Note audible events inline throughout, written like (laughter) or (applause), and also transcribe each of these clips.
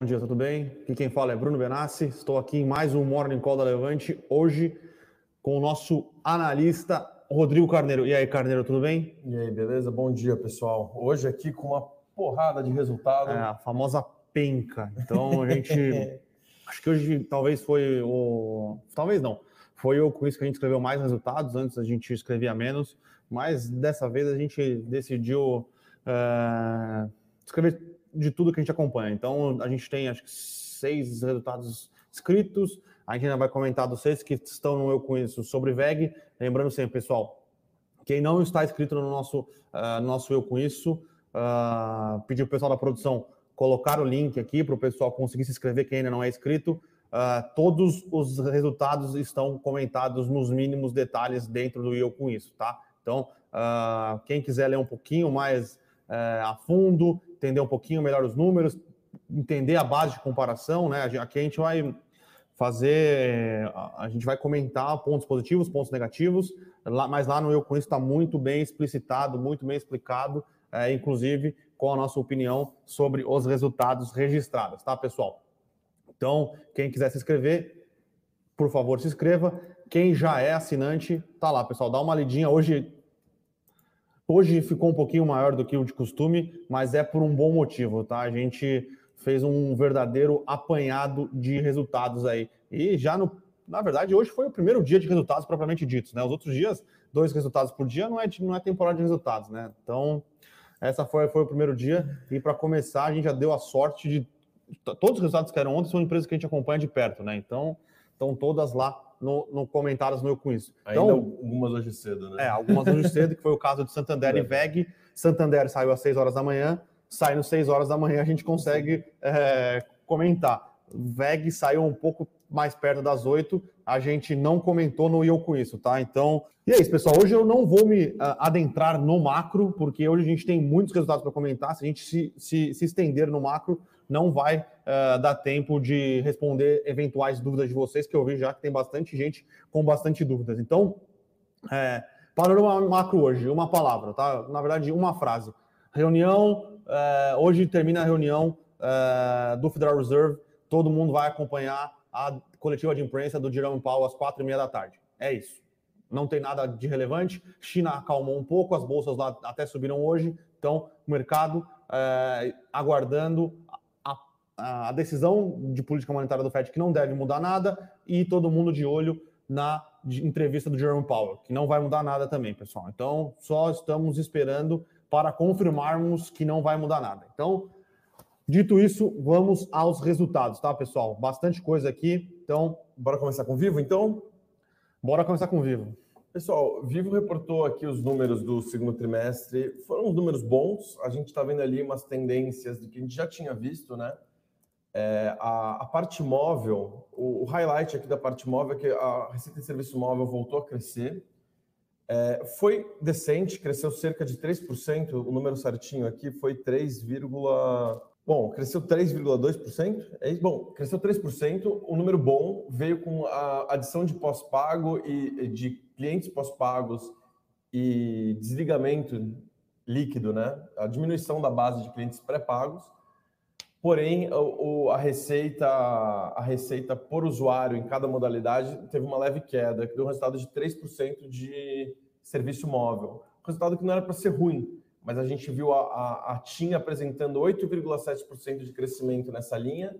Bom dia, tudo bem? Aqui quem fala é Bruno Benassi. Estou aqui em mais um Morning Call da Levante, hoje com o nosso analista Rodrigo Carneiro. E aí, Carneiro, tudo bem? E aí, beleza? Bom dia, pessoal. Hoje aqui com uma porrada de resultado. É, a famosa penca. Então, a gente. (laughs) acho que hoje talvez foi o. Talvez não. Foi o com isso que a gente escreveu mais resultados. Antes a gente escrevia menos. Mas dessa vez a gente decidiu uh, escrever de tudo que a gente acompanha. Então, a gente tem, acho que, seis resultados escritos. A gente ainda vai comentar dos seis que estão no Eu Conheço sobre VEG. Lembrando sempre, pessoal, quem não está inscrito no nosso, uh, nosso Eu Conheço, uh, pedir para o pessoal da produção colocar o link aqui para o pessoal conseguir se inscrever, quem ainda não é inscrito. Uh, todos os resultados estão comentados nos mínimos detalhes dentro do Eu Com Isso, tá? Então, uh, quem quiser ler um pouquinho mais uh, a fundo, entender um pouquinho melhor os números, entender a base de comparação, né? Aqui a gente vai fazer, a gente vai comentar pontos positivos, pontos negativos, lá, mas lá no Eu Com Isso está muito bem explicitado, muito bem explicado, é, inclusive com a nossa opinião sobre os resultados registrados, tá, pessoal? Então, quem quiser se inscrever, por favor, se inscreva. Quem já é assinante, tá lá, pessoal, dá uma lidinha. Hoje Hoje ficou um pouquinho maior do que o de costume, mas é por um bom motivo, tá? A gente fez um verdadeiro apanhado de resultados aí. E já no. Na verdade, hoje foi o primeiro dia de resultados propriamente ditos, né? Os outros dias, dois resultados por dia não é, não é temporada de resultados, né? Então, essa foi, foi o primeiro dia. E para começar, a gente já deu a sorte de. Todos os resultados que eram ontem são empresas que a gente acompanha de perto, né? Então, estão todas lá no, no comentários no Eu Com Isso. Então, Ainda algumas hoje cedo, né? É, algumas hoje cedo, que foi o caso de Santander é. e VEG. Santander saiu às 6 horas da manhã, saindo às 6 horas da manhã a gente consegue é, comentar. VEG saiu um pouco mais perto das 8, a gente não comentou no Eu Com Isso, tá? Então, e é isso, pessoal. Hoje eu não vou me uh, adentrar no macro, porque hoje a gente tem muitos resultados para comentar. Se a gente se, se, se estender no macro, não vai uh, dar tempo de responder eventuais dúvidas de vocês, que eu vi já que tem bastante gente com bastante dúvidas. Então, é, panorama macro hoje, uma palavra, tá? Na verdade, uma frase. Reunião, é, hoje termina a reunião é, do Federal Reserve, todo mundo vai acompanhar a coletiva de imprensa do Jerome Powell às quatro e meia da tarde. É isso. Não tem nada de relevante. China acalmou um pouco, as bolsas lá até subiram hoje. Então, mercado é, aguardando a decisão de política monetária do FED que não deve mudar nada e todo mundo de olho na entrevista do Jerome Powell, que não vai mudar nada também, pessoal. Então, só estamos esperando para confirmarmos que não vai mudar nada. Então, dito isso, vamos aos resultados, tá, pessoal? Bastante coisa aqui. Então, bora começar com Vivo, então? Bora começar com Vivo. Pessoal, Vivo reportou aqui os números do segundo trimestre. Foram números bons. A gente está vendo ali umas tendências do que a gente já tinha visto, né? É, a, a, parte móvel, o, o, highlight aqui da parte móvel é que a receita de serviço móvel voltou a crescer. É, foi decente, cresceu cerca de 3%, o número certinho aqui foi 3, bom, cresceu 3,2%. É isso? Bom, cresceu 3%, o número bom veio com a adição de pós-pago e de clientes pós-pagos e desligamento líquido, né? A diminuição da base de clientes pré-pagos Porém, o, a receita a receita por usuário em cada modalidade teve uma leve queda, que deu um resultado de 3% de serviço móvel. Um resultado que não era para ser ruim, mas a gente viu a, a, a TIM apresentando 8,7% de crescimento nessa linha,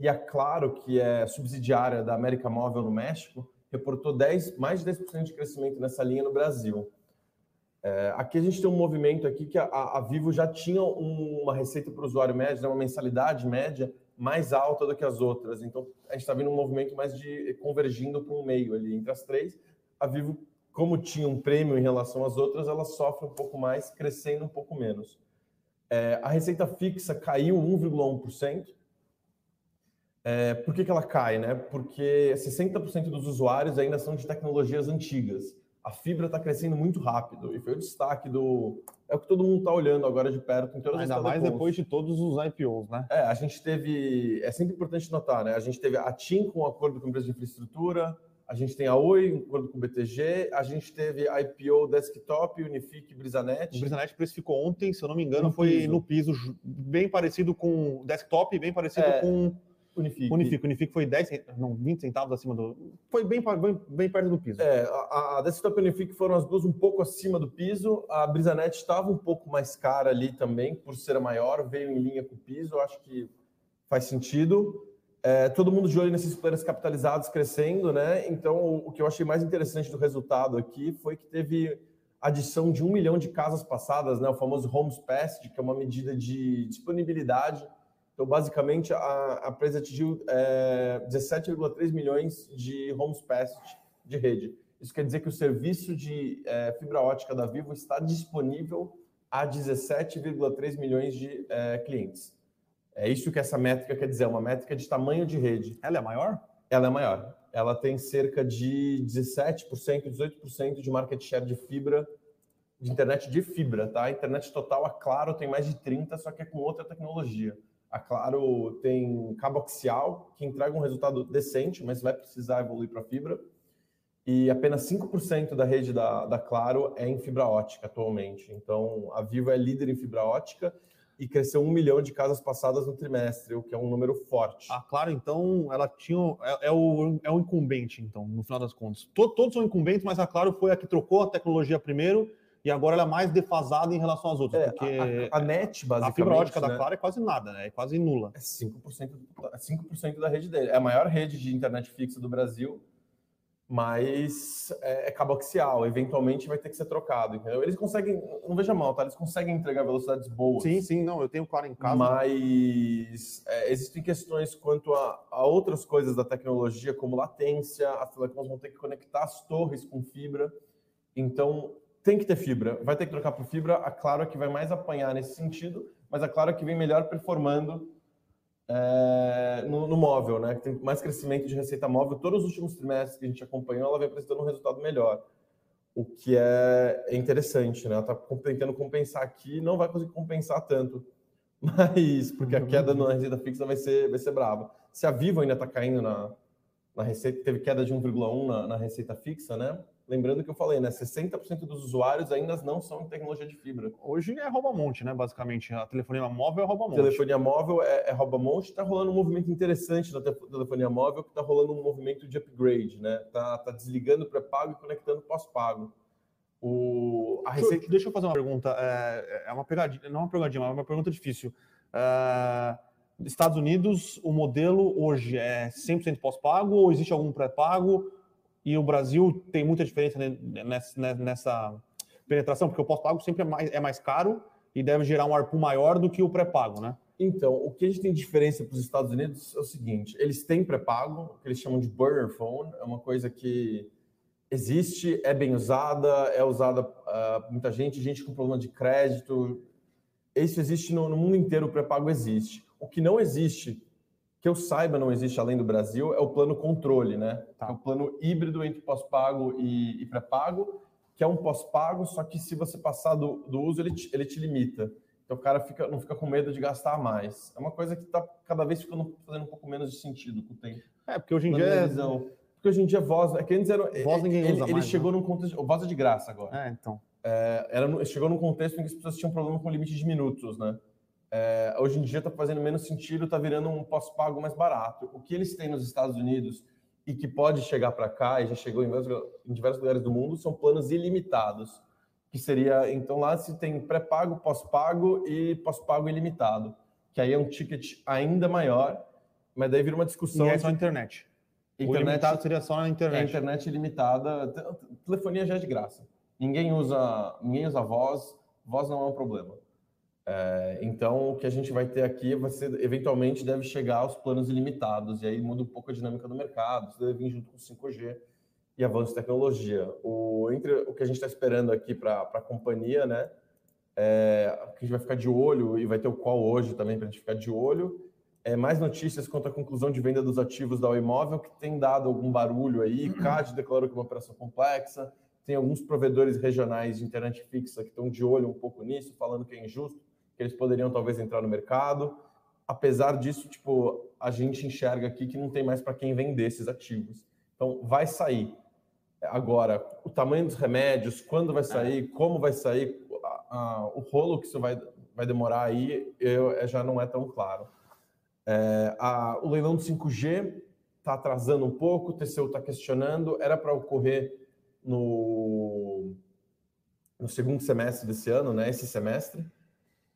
e a Claro, que é subsidiária da América Móvel no México, reportou 10, mais de 10% de crescimento nessa linha no Brasil. É, aqui a gente tem um movimento aqui que a, a Vivo já tinha um, uma receita para o usuário médio, né, uma mensalidade média mais alta do que as outras. Então a gente está vendo um movimento mais de convergindo para um meio ali entre as três. A Vivo, como tinha um prêmio em relação às outras, ela sofre um pouco mais, crescendo um pouco menos. É, a receita fixa caiu 1,1%. É, por que, que ela cai? Né? Porque 60% dos usuários ainda são de tecnologias antigas a fibra está crescendo muito rápido e foi o destaque do. É o que todo mundo está olhando agora de perto em todas Ainda as mais depois de todos os IPOs, né? É, a gente teve. É sempre importante notar, né? A gente teve a TIM com um acordo com a empresa de infraestrutura, a gente tem a Oi, um acordo com o BTG, a gente teve IPO Desktop, Unifique, Brisanet. O Brisanet precificou ontem, se eu não me engano, no foi piso. no piso, bem parecido com Desktop, bem parecido é, com Unifique. Unifique. Unifique foi 10, não, 20 centavos acima do. Foi bem, bem, bem perto do piso. É, a, a Desktop e Unifique foram as duas um pouco acima do piso. A Brisanet estava um pouco mais cara ali também, por ser maior, veio em linha com o piso. Acho que faz sentido. É, todo mundo de olho nesses players capitalizados crescendo, né? Então, o, o, que eu achei mais interessante do resultado aqui foi que teve adição de um milhão de casas passadas, né? O famoso Homes Passed, que é uma medida de disponibilidade. Então, basicamente, a, a empresa atingiu é, 17,3 milhões de Homes Passed de rede. Isso quer dizer que o serviço de é, fibra ótica da Vivo está disponível a 17,3 milhões de é, clientes. É isso que essa métrica quer dizer, é uma métrica de tamanho de rede. Ela é maior? Ela é maior. Ela tem cerca de 17%, 18% de market share de fibra, de internet de fibra, tá? A internet total, a Claro tem mais de 30%, só que é com outra tecnologia. A Claro tem cabo axial, que entrega um resultado decente, mas vai precisar evoluir para fibra. E apenas 5% da rede da, da Claro é em fibra ótica atualmente. Então, a Vivo é líder em fibra ótica e cresceu um milhão de casas passadas no trimestre, o que é um número forte. Ah, claro, então ela tinha. É, é o, é o incumbente, então, no final das contas. Todos são incumbentes, mas a Claro foi a que trocou a tecnologia primeiro e agora ela é mais defasada em relação às outras. É, porque a, a, a, NET, basicamente. A fibra ótica né? da Claro é quase nada, né? É quase nula. É 5%, 5 é da rede dele. É a maior rede de internet fixa do Brasil mas é, é cabo axial, eventualmente vai ter que ser trocado, entendeu? Eles conseguem, não veja mal, tá? Eles conseguem entregar velocidades boas. Sim, sim, não, eu tenho claro em casa. Mas é, existem questões quanto a, a, outras coisas da tecnologia, como latência, as telecoms vão ter que conectar as torres com fibra, então tem que ter fibra, vai ter que trocar por fibra, a Claro é que vai mais apanhar nesse sentido, mas a Claro é que vem melhor performando é, no, no, móvel, né? Que tem mais crescimento de receita móvel. Todos os últimos trimestres que a gente acompanhou, ela vem apresentando um resultado melhor. O que é, é interessante, né? Ela está tentando compensar aqui, não vai conseguir compensar tanto. (laughs) Mas, porque a queda na receita fixa vai ser, vai ser brava. Se a Vivo ainda está caindo na, na receita, teve queda de 1,1 na, na receita fixa, né? Lembrando que eu falei, né? 60% dos usuários ainda não são em tecnologia de fibra. Hoje é rouba-monte, né? Basicamente, a telefonia móvel é rouba-monte. Telefonia móvel é, é rouba-monte. Está rolando um movimento interessante na telefonia móvel, que está rolando um movimento de upgrade, né? Tá, tá desligando pré-pago e conectando pós-pago. O, a receita... Deixa eu fazer uma pergunta. É, é uma pegadinha, não é uma pegadinha, mas é uma pergunta difícil. É, Estados Unidos, o modelo hoje é 100% pós-pago ou existe algum pré-pago? E o Brasil tem muita diferença nessa, nessa penetração, porque o pós-pago sempre é mais, é mais caro e deve gerar um ARPU maior do que o pré-pago, né? Então, o que a gente tem de diferença para os Estados Unidos é o seguinte: eles têm pré-pago, que eles chamam de burner phone, é uma coisa que existe, é bem usada, é usada uh, muita gente, gente com problema de crédito. Isso existe no, no mundo inteiro, o pré-pago existe. O que não existe que eu saiba não existe além do Brasil é o plano controle, né? Tá. É o plano híbrido entre pós-pago e, e pré-pago, que é um pós-pago, só que se você passar do, do uso, ele te, ele te limita. Então o cara fica, não fica com medo de gastar mais. É uma coisa que está cada vez ficando fazendo um pouco menos de sentido com o tempo. É, porque hoje em dia é... Porque hoje em dia voz, é que antes era, voz ninguém ele, usa ele mais, chegou né? num contexto, voz é de graça agora. É, então. É, era, chegou num contexto em que as pessoas tinham problema com o limite de minutos, né? É, hoje em dia está fazendo menos sentido, está virando um pós-pago mais barato. O que eles têm nos Estados Unidos e que pode chegar para cá, e já chegou em, em diversos lugares do mundo, são planos ilimitados. Que seria, então lá se tem pré-pago, pós-pago e pós-pago ilimitado. Que aí é um ticket ainda maior, mas daí vira uma discussão. E é só internet. internet. O ilimitado seria só na internet. É internet ilimitada. Telefonia já é de graça. Ninguém usa, ninguém usa voz, voz não é um problema. É, então, o que a gente vai ter aqui vai ser, eventualmente, deve chegar aos planos ilimitados, e aí muda um pouco a dinâmica do mercado, isso deve vir junto com o 5G e avanço de tecnologia. O, entre o que a gente está esperando aqui para a companhia, né, é, que a gente vai ficar de olho, e vai ter o qual hoje também para a gente ficar de olho, é mais notícias quanto à conclusão de venda dos ativos da Imóvel, que tem dado algum barulho aí, CAD declarou que é uma operação complexa, tem alguns provedores regionais de internet fixa que estão de olho um pouco nisso, falando que é injusto, que eles poderiam talvez entrar no mercado. Apesar disso, tipo, a gente enxerga aqui que não tem mais para quem vender esses ativos. Então, vai sair. Agora, o tamanho dos remédios, quando vai sair, é. como vai sair, a, a, o rolo que isso vai, vai demorar aí, eu, é, já não é tão claro. É, a, o leilão do 5G está atrasando um pouco, o TCU está questionando, era para ocorrer no, no segundo semestre desse ano, né, esse semestre,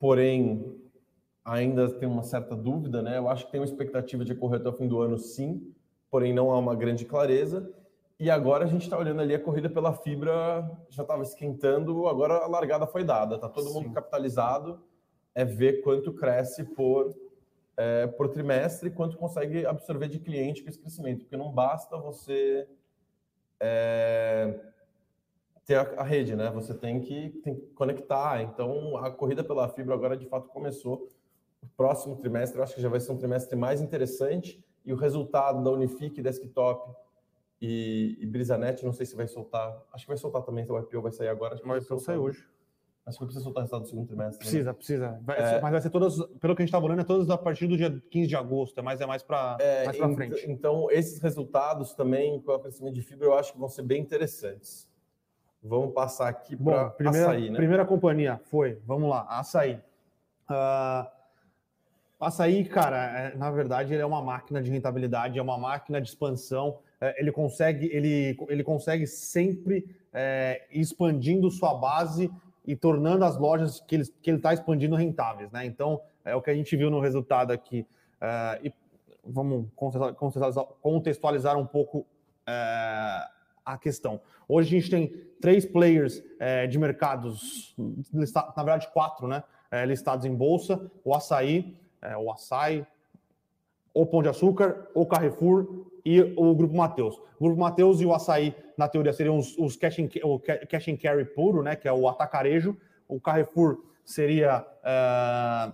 porém ainda tem uma certa dúvida, né? Eu acho que tem uma expectativa de ocorrer até o fim do ano, sim, porém não há uma grande clareza. E agora a gente está olhando ali a corrida pela fibra, já estava esquentando, agora a largada foi dada, está todo Sim. mundo capitalizado, é ver quanto cresce por, é, por trimestre, quanto consegue absorver de cliente com esse crescimento, porque não basta você é, ter a, rede, né? Você tem que, tem que conectar. Então a corrida pela fibra agora de fato começou. O próximo trimestre eu acho que já vai ser um trimestre mais interessante e o resultado da Unifique Desktop e, e Brisanet, não sei se vai soltar. Acho que vai soltar também, o IPO vai sair agora. Acho que o IPO sai hoje. Acho que precisa soltar o resultado do segundo trimestre. Né? Precisa, né? precisa. Vai, é... Mas vai ser todas, pelo que a gente está falando, é todas a partir do dia 15 de agosto, é mais, é mais para é, mais ent frente. Então, esses resultados também, com o crescimento de fibra, eu acho que vão ser bem interessantes. Vamos passar aqui para primeira, açaí, né? Primeira companhia foi, vamos lá, açaí. Uh, açaí, cara, é, na verdade, ele é uma máquina de rentabilidade, é uma máquina de expansão é, ele consegue, ele, ele consegue sempre é, expandindo sua base e tornando as lojas que ele que está expandindo rentáveis, né? Então é o que a gente viu no resultado aqui. É, e vamos contextualizar, contextualizar um pouco é, a questão. Hoje a gente tem três players é, de mercados, na verdade quatro, né? É, listados em bolsa: o Açaí, o Açaí, o Pão de Açúcar, o Carrefour e o Grupo Mateus. O Grupo Mateus e o Açaí, na teoria, seriam os, os cash, and, o cash and carry puro, né, que é o atacarejo. O Carrefour seria uh,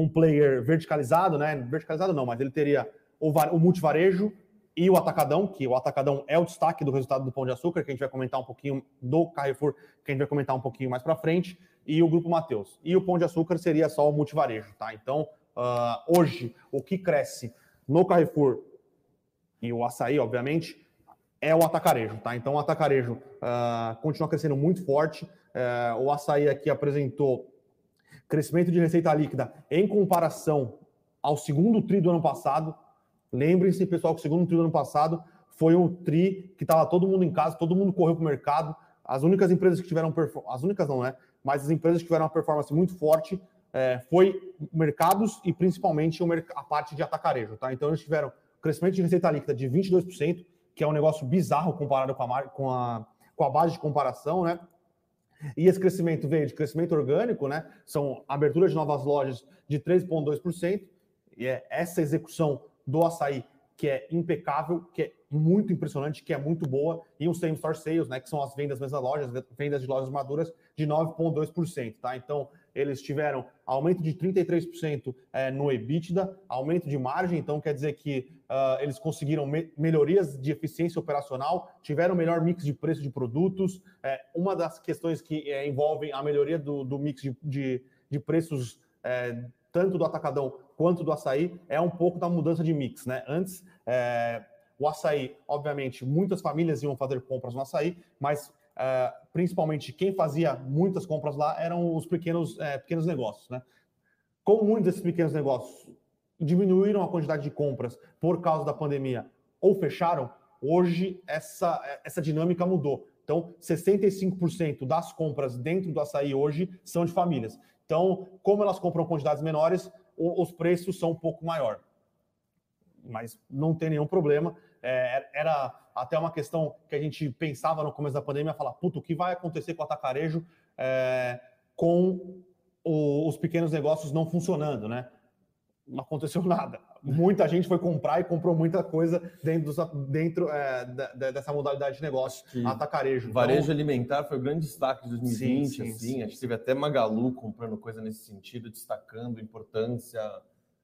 um player verticalizado, né? Verticalizado não, mas ele teria o, o multivarejo e o atacadão, que o atacadão é o destaque do resultado do Pão de Açúcar, que a gente vai comentar um pouquinho do Carrefour, que a gente vai comentar um pouquinho mais para frente, e o Grupo Mateus. E o Pão de Açúcar seria só o multivarejo, tá? Então, uh, hoje, o que cresce no Carrefour e o açaí, obviamente, é o atacarejo, tá? Então, o atacarejo uh, continua crescendo muito forte. Uh, o açaí aqui apresentou crescimento de receita líquida em comparação ao segundo tri do ano passado. Lembrem-se, pessoal, que o segundo tri do ano passado foi um tri que estava todo mundo em casa, todo mundo correu para o mercado. As únicas empresas que tiveram as únicas não, né? Mas as empresas que tiveram uma performance muito forte é, foi mercados e principalmente a parte de atacarejo, tá? Então eles tiveram crescimento de receita líquida de 22%, que é um negócio bizarro comparado com a, com a, com a base de comparação, né? E esse crescimento veio de crescimento orgânico, né? São aberturas de novas lojas de 3,2%, e é essa execução do açaí que é impecável, que é muito impressionante, que é muito boa, e o same store sales, né, que são as vendas das lojas, vendas de lojas maduras de 9,2%, tá? Então, eles tiveram aumento de 33% é, no EBITDA, aumento de margem, então quer dizer que uh, eles conseguiram me melhorias de eficiência operacional, tiveram melhor mix de preço de produtos. É, uma das questões que é, envolvem a melhoria do, do mix de, de, de preços, tanto do atacadão quanto do açaí, é um pouco da mudança de mix. Né? Antes, é, o açaí, obviamente, muitas famílias iam fazer compras no açaí, mas Uh, principalmente quem fazia muitas compras lá eram os pequenos, é, pequenos negócios. Né? Como muitos desses pequenos negócios diminuíram a quantidade de compras por causa da pandemia ou fecharam, hoje essa, essa dinâmica mudou. Então, 65% das compras dentro do açaí hoje são de famílias. Então, como elas compram quantidades menores, os preços são um pouco maior. Mas não tem nenhum problema. É, era até uma questão que a gente pensava no começo da pandemia, falar, puto, o que vai acontecer com o atacarejo é, com o, os pequenos negócios não funcionando, né? Não aconteceu nada. Muita gente foi comprar e comprou muita coisa dentro, do, dentro é, da, dessa modalidade de negócio, que atacarejo. Então, varejo então, alimentar foi o grande destaque de 2020, sim, sim, assim. Sim, Acho que teve até Magalu comprando coisa nesse sentido, destacando a importância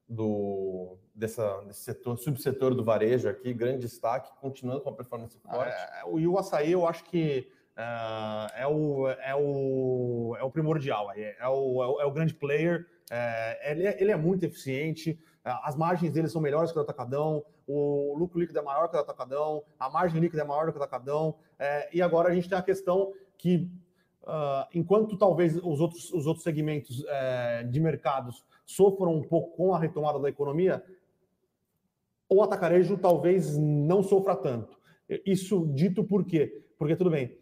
do, dessa, desse setor, subsetor do varejo aqui, grande destaque, continuando com a performance forte. É, e o açaí, eu acho que é, o, é, o, é o primordial, é o, é o, é o grande player, é, ele, é, ele é muito eficiente, as margens deles são melhores que o atacadão, o lucro líquido é maior que o atacadão, a margem líquida é maior que o atacadão, é, e agora a gente tem a questão que, uh, enquanto talvez os outros, os outros segmentos é, de mercados sofram um pouco com a retomada da economia, o atacarejo talvez não sofra tanto. Isso dito por quê? Porque tudo bem,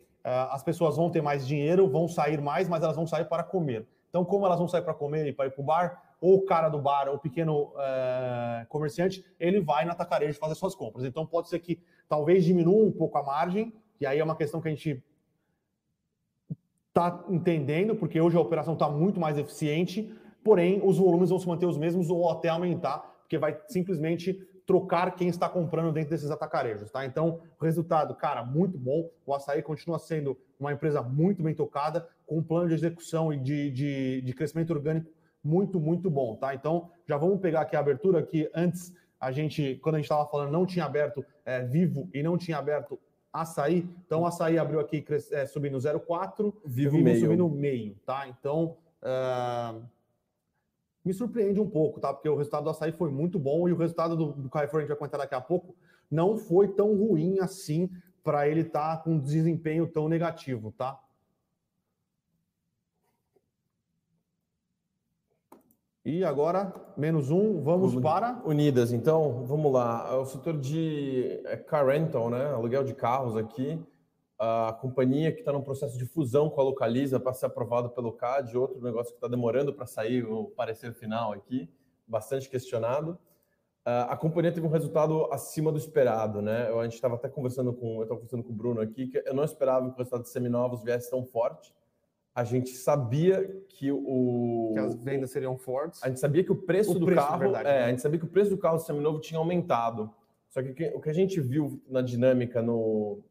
as pessoas vão ter mais dinheiro, vão sair mais, mas elas vão sair para comer. Então, como elas vão sair para comer e para ir para o bar, ou o cara do bar, ou o pequeno é, comerciante, ele vai na tacarejo fazer suas compras. Então pode ser que talvez diminua um pouco a margem, e aí é uma questão que a gente está entendendo, porque hoje a operação está muito mais eficiente, porém os volumes vão se manter os mesmos ou até aumentar, porque vai simplesmente trocar quem está comprando dentro desses atacarejos, tá? Então, o resultado, cara, muito bom. O Açaí continua sendo uma empresa muito bem tocada, com um plano de execução e de, de, de crescimento orgânico muito, muito bom, tá? Então, já vamos pegar aqui a abertura que antes a gente, quando a gente estava falando, não tinha aberto é, vivo e não tinha aberto açaí. Então, açaí abriu aqui é, subindo 0,4, vivo, vivo meio. subindo meio, tá? Então, uh, me surpreende um pouco, tá? Porque o resultado do açaí foi muito bom e o resultado do, do Carrefour, a gente vai contar daqui a pouco, não foi tão ruim assim para ele estar tá com um desempenho tão negativo, tá? E agora, menos um, vamos para. Unidas, então, vamos lá. É o setor de é, car rental, né? Aluguel de carros aqui. A companhia que está no processo de fusão com a Localiza para ser aprovado pelo CAD, outro negócio que está demorando para sair o parecer final aqui, bastante questionado. A companhia teve um resultado acima do esperado, né? A gente estava até conversando com, eu estava conversando com o Bruno aqui, que eu não esperava que o resultado de seminovos viesse tão forte a gente sabia que o que as vendas seriam fortes. A gente sabia que o preço o do preço, carro, verdade, é, né? a gente sabia que o preço do carro seminovo tinha aumentado. Só que o que a gente viu na dinâmica no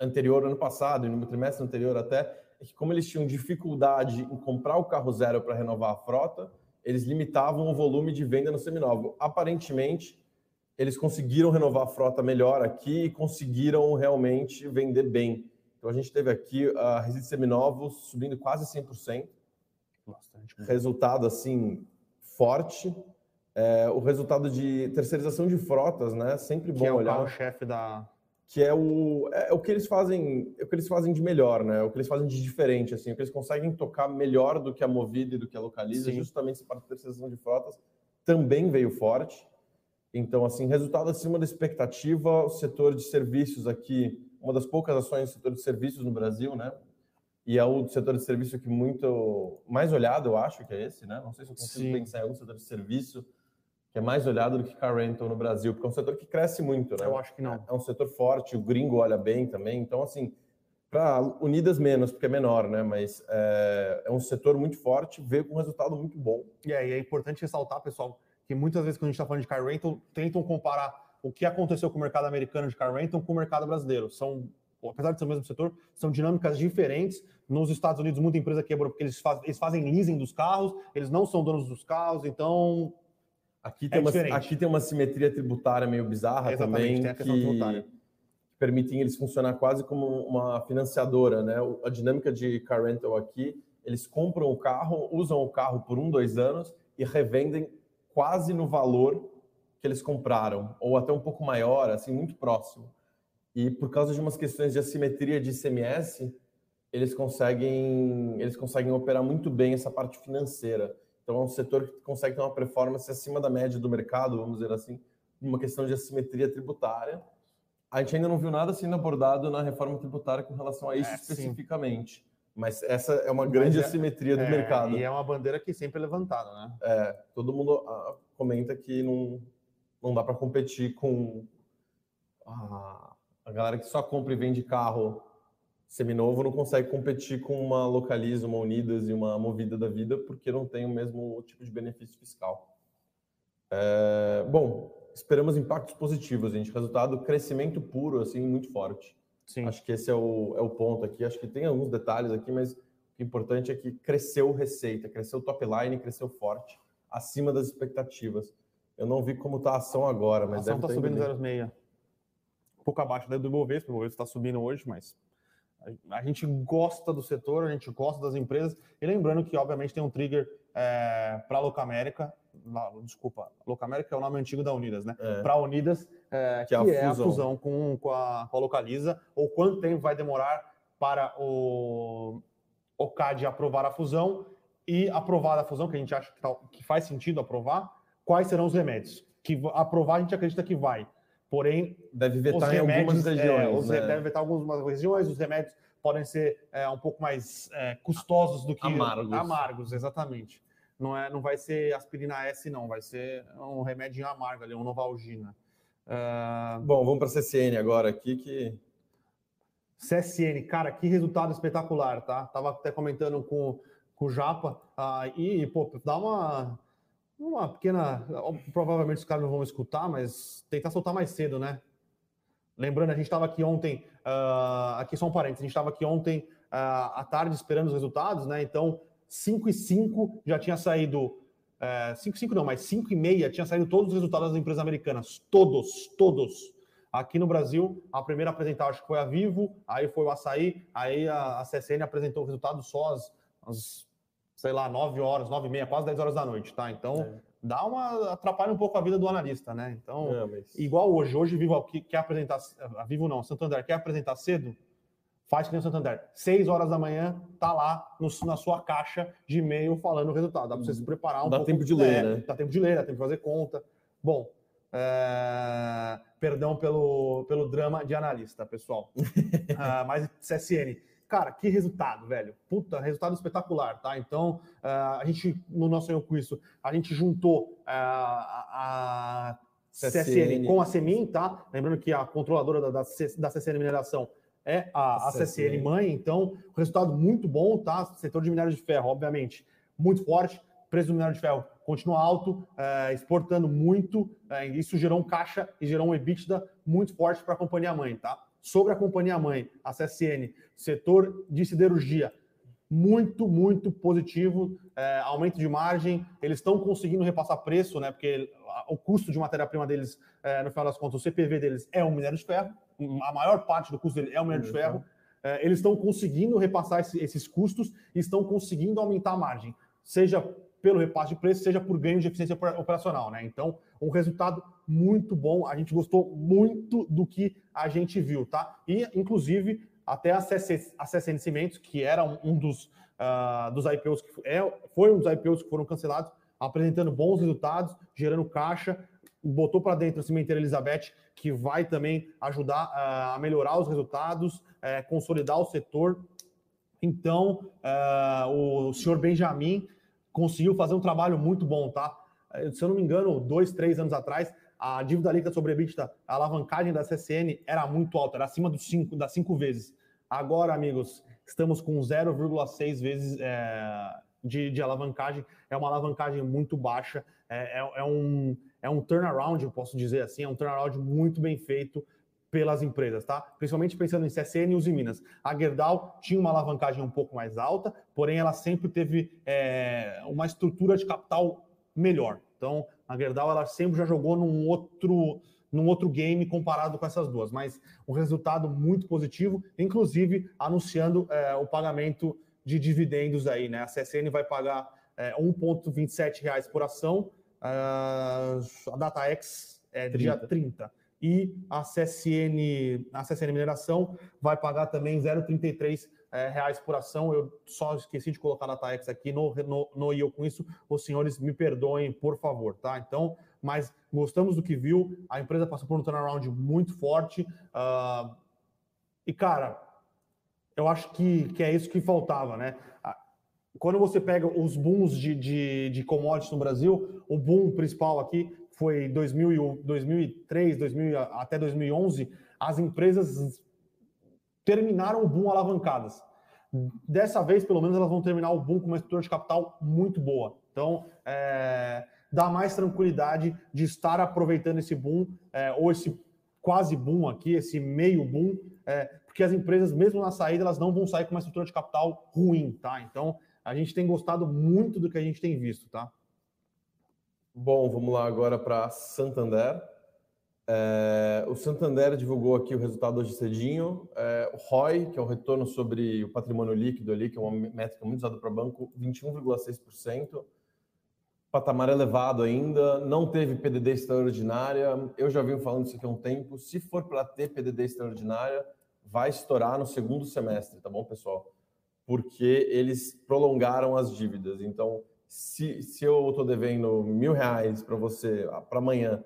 anterior ano passado e no trimestre anterior até é que como eles tinham dificuldade em comprar o carro zero para renovar a frota, eles limitavam o volume de venda no seminovo. Aparentemente, eles conseguiram renovar a frota melhor aqui e conseguiram realmente vender bem. Então a gente teve aqui a resíduos seminovos subindo quase 100%. Bastante. Resultado assim forte. É, o resultado de terceirização de frotas, né? Sempre bom que é olhar. o chefe da que é o, é, é o que eles fazem, é o que eles fazem de melhor, né? O que eles fazem de diferente, assim, o que eles conseguem tocar melhor do que a Movida e do que a Localiza, Sim. justamente essa parte de terceirização de frotas também veio forte. Então, assim, resultado acima da expectativa, o setor de serviços aqui uma das poucas ações do setor de serviços no Brasil, né? E é o setor de serviço que muito mais olhado, eu acho que é esse, né? Não sei se eu consigo Sim. pensar em algum setor de serviço que é mais olhado do que car rental no Brasil, porque é um setor que cresce muito, né? Eu acho que não. É um setor forte, o gringo olha bem também, então assim, para Unidas menos, porque é menor, né? Mas é, é, um setor muito forte, veio com um resultado muito bom. E e é importante ressaltar, pessoal, que muitas vezes quando a gente está falando de car rental, tentam comparar o que aconteceu com o mercado americano de car rental com o mercado brasileiro. São, apesar de ser o mesmo setor, são dinâmicas diferentes. Nos Estados Unidos, muita empresa quebrou porque eles, faz, eles fazem leasing dos carros, eles não são donos dos carros, então. Aqui é tem, é uma, aqui tem uma simetria tributária meio bizarra Exatamente, também. Tem a questão que... tributária permitem eles funcionar quase como uma financiadora, né? A dinâmica de car rental aqui, eles compram o carro, usam o carro por um, dois anos e revendem quase no valor que eles compraram, ou até um pouco maior, assim, muito próximo. E por causa de umas questões de assimetria de ICMS, eles conseguem, eles conseguem operar muito bem essa parte financeira. Então é um setor que consegue ter uma performance acima da média do mercado, vamos dizer assim, uma questão de assimetria tributária. A gente ainda não viu nada sendo abordado na reforma tributária com relação a isso é, especificamente. Sim. Mas essa é uma grande é, assimetria do é, mercado. E é uma bandeira que sempre é levantada, né? É, todo mundo ah, comenta que não, não dá para competir com a, a galera que só compra e vende carro seminovo não consegue competir com uma Localiza, uma Unidas e uma Movida da vida porque não tem o mesmo tipo de benefício fiscal. É, bom, esperamos impactos positivos, gente. Resultado, crescimento puro, assim, muito forte. Sim. Acho que esse é o, é o ponto aqui. Acho que tem alguns detalhes aqui, mas o importante é que cresceu receita, cresceu top line, cresceu forte, acima das expectativas. Eu não vi como está a ação agora, mas a ação está subindo 0,6. Um pouco abaixo do Ibovespa, o Ibovespa está subindo hoje, mas a gente gosta do setor, a gente gosta das empresas. E lembrando que, obviamente, tem um trigger é, para a Locamérica, desculpa, Locamérica é o nome antigo da Unidas, né? É. Para a Unidas, é, que, que é, a, é fusão. a fusão com, com, a, com a Localiza, ou quanto tempo vai demorar para o, o CAD aprovar a fusão e aprovar a fusão, que a gente acha que, tá, que faz sentido aprovar, quais serão os remédios? Que aprovar a gente acredita que vai, porém deve vetar remédios, em algumas regiões, é, os, né? deve vetar algumas regiões, os remédios podem ser é, um pouco mais é, custosos do que amargos. amargos, exatamente. Não é, não vai ser aspirina S, não, vai ser um remédio amargo ali, um Novalgina. Uh... Bom, vamos para a CCN agora aqui que CSN, cara, que resultado espetacular, tá? Tava até comentando com, com o Japa, uh, e, pô, dá uma, uma pequena. Provavelmente os caras não vão escutar, mas tentar soltar mais cedo, né? Lembrando, a gente estava aqui ontem, uh, aqui só um parênteses, a gente estava aqui ontem uh, à tarde esperando os resultados, né? Então, 5 e 5 já tinha saído. 5 e 5 não, mas 5 e meia tinha saído todos os resultados das empresas americanas. Todos, todos. Aqui no Brasil, a primeira a apresentar acho que foi a Vivo, aí foi o Açaí, aí a, a CSN apresentou o resultado só às, às, sei lá, 9 horas, 9 e meia, quase 10 horas da noite, tá? Então, é. dá uma... atrapalha um pouco a vida do analista, né? Então, é, mas... igual hoje, hoje Vivo quer apresentar... A Vivo não, Santander quer apresentar cedo, faz que nem o Santander. 6 horas da manhã, tá lá no, na sua caixa de e-mail falando o resultado. Dá para você se preparar um dá pouco. Dá tempo de ler, é, né? Dá tempo de ler, dá tempo de fazer conta. Bom, é... perdão pelo, pelo drama de analista, pessoal. uh, (laughs) mas CSN, cara, que resultado, velho. Puta, resultado espetacular, tá? Então, uh, a gente, no nosso com isso, a gente juntou uh, a, CSN. CSN com a Semin, tá? Lembrando que a controladora da, da, da CSN Mineração é a, a CSN mãe, então, resultado muito bom, tá? Setor de minério de ferro, obviamente, muito forte. Preço do minério de ferro continua alto, é, exportando muito, isso gerou um caixa e gerou um EBITDA muito forte para a companhia mãe, tá? Sobre a companhia mãe, a CSN, setor de siderurgia, muito, muito positivo, é, aumento de margem, eles estão conseguindo repassar preço, né? Porque o custo de matéria-prima deles, é, no final das contas, o CPV deles é o minério de ferro, a maior parte do custo dele é o minério de ferro. É, eles estão conseguindo repassar esse, esses custos e estão conseguindo aumentar a margem, seja pelo repasse de preço, seja por ganho de eficiência operacional, né? Então, um resultado muito bom. A gente gostou muito do que a gente viu, tá? E, inclusive, até a, CCN Cimentos, que era um, dos, uh, dos IPOs que é, foi um dos IPOs que foram cancelados, apresentando bons resultados, gerando caixa, botou para dentro a Cimenteira Elizabeth, que vai também ajudar uh, a melhorar os resultados, uh, consolidar o setor. Então, uh, o senhor Benjamin conseguiu fazer um trabalho muito bom, tá? Eh, se eu não me engano, dois, três anos atrás, a dívida líquida sobre EBITDA, a alavancagem da CSN era muito alta, era acima dos cinco, das cinco vezes. Agora, amigos, estamos com 0,6 vezes é, de, de, alavancagem. É uma alavancagem muito baixa. É, é, é, um, é um turnaround, eu posso dizer assim, é um turnaround muito bem feito pelas empresas, tá? Principalmente pensando em CSN e Uzi Minas. A Gerdau tinha uma alavancagem um pouco mais alta, porém ela sempre teve é, uma estrutura de capital melhor. Então, a Gerdau ela sempre já jogou num outro num outro game comparado com essas duas, mas um resultado muito positivo, inclusive anunciando é, o pagamento de dividendos aí, né? A CSN vai pagar é, 1,27 reais por ação, a DataX é 30. dia 30 e a CSN, a CSN Mineração vai pagar também 0,33 é, reais por ação. Eu só esqueci de colocar a TAEX aqui no, no, no eu com isso. Os senhores me perdoem, por favor, tá? Então, mas gostamos do que viu. A empresa passou por um turnaround muito forte. Uh, e, cara, eu acho que, que é isso que faltava, né? Quando você pega os booms de, de, de commodities no Brasil, o boom principal aqui foi 2000, 2003, 2000, até 2011, as empresas terminaram o boom alavancadas. Dessa vez, pelo menos, elas vão terminar o boom com uma estrutura de capital muito boa. Então, é, dá mais tranquilidade de estar aproveitando esse boom, é, ou esse quase boom aqui, esse meio boom, é, porque as empresas, mesmo na saída, elas não vão sair com uma estrutura de capital ruim, tá? Então, a gente tem gostado muito do que a gente tem visto, tá? Bom, vamos lá agora para Santander. É, o Santander divulgou aqui o resultado hoje cedinho. É, o ROI, que é o retorno sobre o patrimônio líquido ali, que é uma métrica muito usada para banco, 21,6%. patamar elevado ainda, não teve PDD extraordinária. Eu já venho falando isso aqui há um tempo. Se for para ter PDD extraordinária, vai estourar no segundo semestre, tá bom, pessoal? Porque eles prolongaram as dívidas. Então, se, se eu estou devendo mil reais para você para amanhã,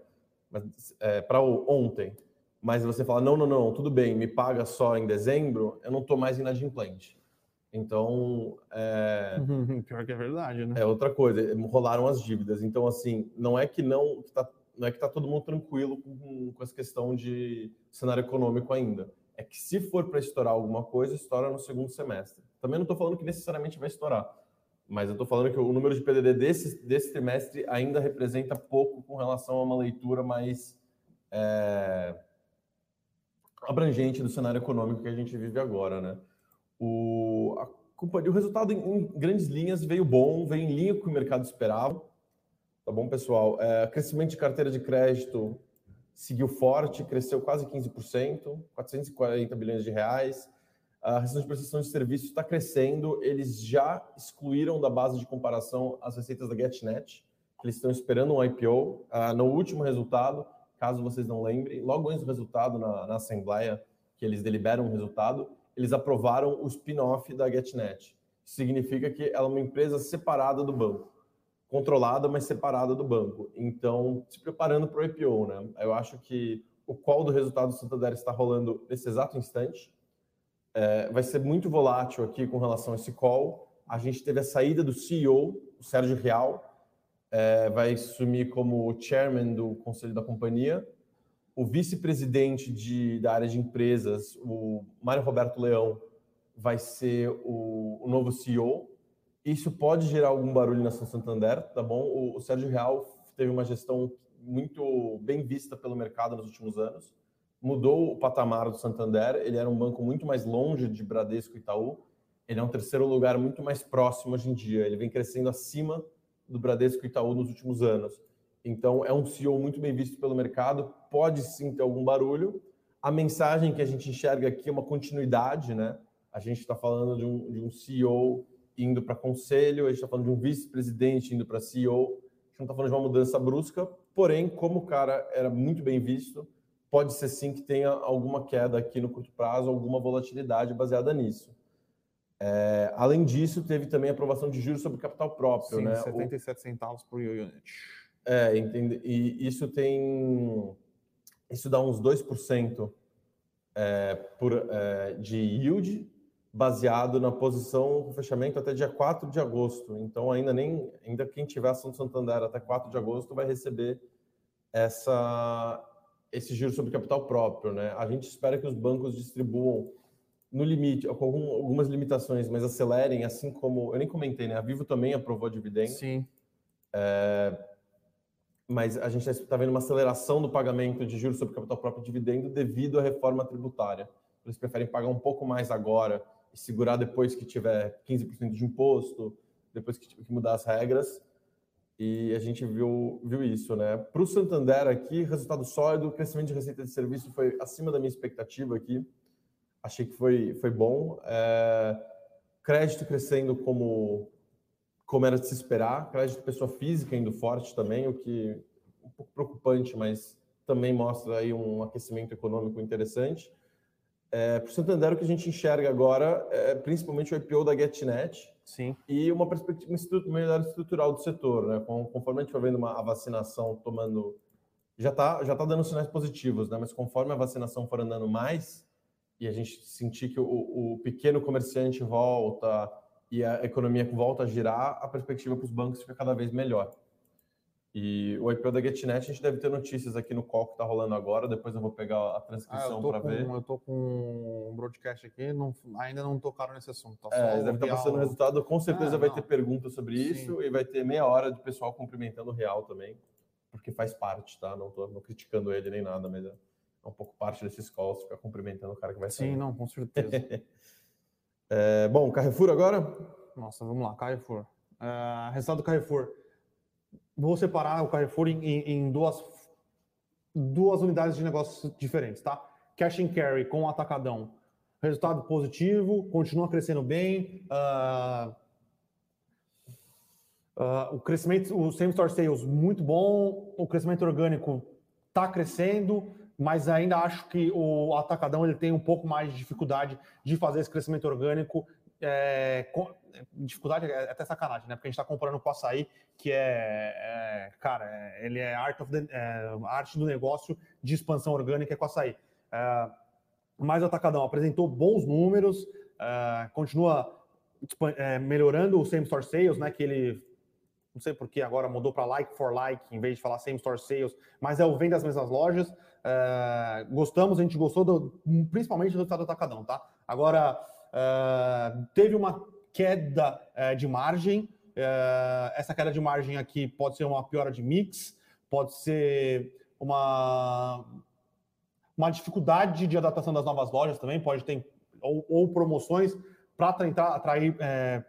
é, para ontem, mas você fala, não, não, não, tudo bem, me paga só em dezembro, eu não estou mais inadimplente. Então, é... (laughs) pior que é verdade, né? É outra coisa, rolaram as dívidas. Então, assim, não é que não está não é que tá todo mundo tranquilo com, com essa questão de cenário econômico ainda. É que se for para estourar alguma coisa, estoura no segundo semestre. Também não estou falando que necessariamente vai estourar, mas eu estou falando que o número de PDD desse, desse trimestre ainda representa pouco com relação a uma leitura mais é, abrangente do cenário econômico que a gente vive agora, né? O, a companhia, o resultado em, em, grandes linhas veio bom, veio em linha com o que o mercado esperava. Tá bom, pessoal? É, crescimento de carteira de crédito seguiu forte, cresceu quase 15%, 440 bilhões de reais. A receita de prestação de serviços está crescendo. Eles já excluíram da base de comparação as receitas da GetNet. Eles estão esperando um IPO. Ah, no último resultado, caso vocês não lembrem, logo antes do resultado na, na Assembleia, que eles deliberam o resultado, eles aprovaram o spin-off da GetNet. Significa que ela é uma empresa separada do banco, controlada, mas separada do banco. Então, se preparando para o IPO, né? Eu acho que o call do resultado do Santander está rolando nesse exato instante. É, vai ser muito volátil aqui com relação a esse call. A gente teve a saída do CEO, o Sérgio Real, é, vai assumir como chairman do conselho da companhia o vice-presidente da área de empresas, o Mário Roberto Leão, vai ser o, o, novo CEO. Isso pode gerar algum barulho na São Santander, tá bom? O, o Sérgio Real teve uma gestão muito bem vista pelo mercado nos últimos anos, mudou o patamar do Santander, ele era um banco muito mais longe de Bradesco e Itaú, ele é um terceiro lugar muito mais próximo hoje em dia, ele vem crescendo acima do Bradesco e Itaú nos últimos anos. Então, é um CEO muito bem visto pelo mercado, pode sim ter algum barulho. A mensagem que a gente enxerga aqui é uma continuidade, né? A gente está falando de um, de um CEO indo para conselho, a gente está falando de um vice-presidente indo para CEO, a gente não está falando de uma mudança brusca, porém, como o cara era muito bem visto, pode ser sim que tenha alguma queda aqui no curto prazo, alguma volatilidade baseada nisso. É, além disso, teve também a aprovação de juros sobre capital próprio, sim, né? 77 o... centavos por unit. É, entende? e isso tem. Isso dá uns 2% é, por, é, de yield baseado na posição do fechamento até dia 4 de agosto. Então, ainda nem ainda quem tiver ação do Santander até 4 de agosto vai receber essa, esse giro sobre capital próprio. Né? A gente espera que os bancos distribuam no limite, com algumas limitações, mas acelerem, assim como eu nem comentei, né? A Vivo também aprovou dividendo. Sim. É, mas a gente está vendo uma aceleração do pagamento de juros sobre capital próprio e dividendo devido à reforma tributária. Eles preferem pagar um pouco mais agora e segurar depois que tiver 15% de imposto, depois que, que mudar as regras. E a gente viu, viu isso, né? Para o Santander aqui, resultado sólido, crescimento de receita de serviço foi acima da minha expectativa aqui. Achei que foi, foi bom. É, crédito crescendo como como era de se esperar. Crédito pessoa física indo forte também, o que é um pouco preocupante, mas também mostra aí um aquecimento econômico interessante. É, para o Santander, o que a gente enxerga agora é principalmente o IPO da GetNet Sim. e uma perspectiva melhor estrutural do setor. Né? Conforme a gente vai vendo uma, a vacinação tomando. Já está já tá dando sinais positivos, né? mas conforme a vacinação for andando mais e a gente sentir que o, o pequeno comerciante volta, e a economia volta a girar, a perspectiva para os bancos fica cada vez melhor. E o IPO da GetNet, a gente deve ter notícias aqui no call que está rolando agora, depois eu vou pegar a transcrição ah, para ver. Eu estou com um broadcast aqui, não, ainda não tocaram nesse assunto. Tá é, devem estar passando o resultado, com certeza ah, vai não. ter perguntas sobre Sim. isso e vai ter meia hora de pessoal cumprimentando o Real também, porque faz parte, tá? Não estou criticando ele nem nada, mas é um pouco parte desses calls, ficar cumprimentando o cara que vai sair. Sim, não, com certeza. (laughs) É, bom, Carrefour agora? Nossa, vamos lá, Carrefour. É, resultado do Carrefour. Vou separar o Carrefour em, em, duas, duas unidades de negócios diferentes, tá? Cash and Carry com Atacadão. Resultado positivo, continua crescendo bem. Uh, Uh, o crescimento, o same store sales muito bom, o crescimento orgânico está crescendo, mas ainda acho que o atacadão ele tem um pouco mais de dificuldade de fazer esse crescimento orgânico. É, com, dificuldade é até sacanagem, né? Porque a gente está comparando com o açaí, que é, é cara, é, ele é art, the, é, arte do negócio de expansão orgânica é com o açaí. É, mas o atacadão apresentou bons números, é, continua melhorando o same store sales, né? Que ele não sei por que agora mudou para like for like, em vez de falar same store sales, mas é o vem das mesmas lojas. Gostamos, a gente gostou do, principalmente do resultado do Atacadão, tá? Agora, uh, teve uma queda uh, de margem, essa queda de margem aqui pode ser uma piora de mix, pode ser uma, uma dificuldade de adaptação das novas lojas também, pode ter ou, ou promoções para tentar atrair é,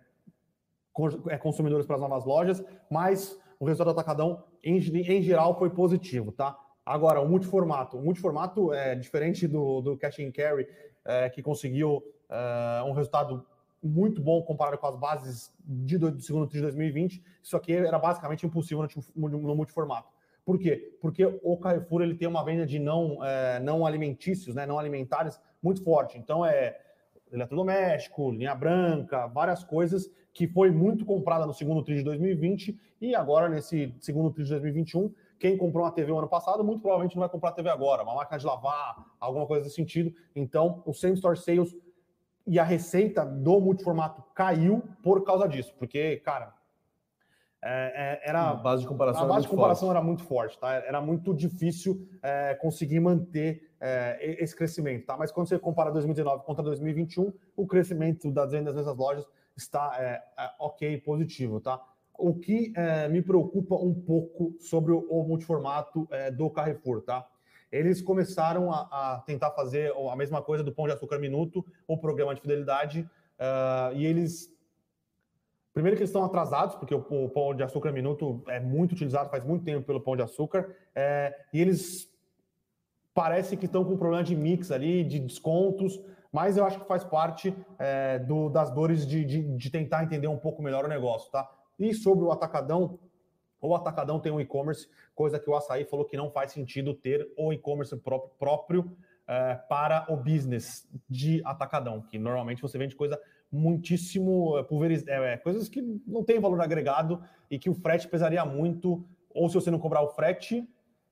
consumidores para as novas lojas, mas o resultado do Atacadão, em, em geral, foi positivo, tá? Agora, o multiformato. O multiformato é diferente do, do Cash and Carry, é, que conseguiu é, um resultado muito bom comparado com as bases de, do, do segundo TRI de 2020. Isso aqui era basicamente impossível no, no, no, multiformato. Por quê? Porque o Carrefour ele tem uma venda de não, é, não alimentícios, né, não alimentares, muito forte. Então, é eletrodoméstico, linha branca, várias coisas que foi muito comprada no segundo TRI de 2020 e agora nesse segundo TRI de 2021, quem comprou uma TV o ano passado muito provavelmente não vai comprar TV agora, uma máquina de lavar, alguma coisa desse sentido. Então, o same store sales e a receita do multiformato caiu por causa disso, porque, cara, é, é, era a base de comparação, a base de comparação era muito forte, tá? Era muito difícil é, conseguir manter é, esse crescimento, tá? Mas quando você compara 2019 contra 2021, o crescimento das vendas nessas lojas está é, é, ok, positivo, tá? O que me preocupa um pouco sobre o, o multiformato do Carrefour, tá? Eles começaram a, a, tentar fazer a mesma coisa do Pão de Açúcar Minuto, o programa de fidelidade, uh, e eles Primeiro que eles estão atrasados, porque o, pão de açúcar minuto é muito utilizado, faz muito tempo pelo pão de açúcar, é, e eles parece que estão com um problema de mix ali, de descontos, mas eu acho que faz parte é, do, das dores de, de, de, tentar entender um pouco melhor o negócio, tá? E sobre o Atacadão, o Atacadão tem um e-commerce, coisa que o Açaí falou que não faz sentido ter o e-commerce próprio, próprio é, para o business de Atacadão, que normalmente você vende coisa muitíssimo é, pulverizada, é, coisas que não tem valor agregado e que o frete pesaria muito, ou se você não cobrar o frete,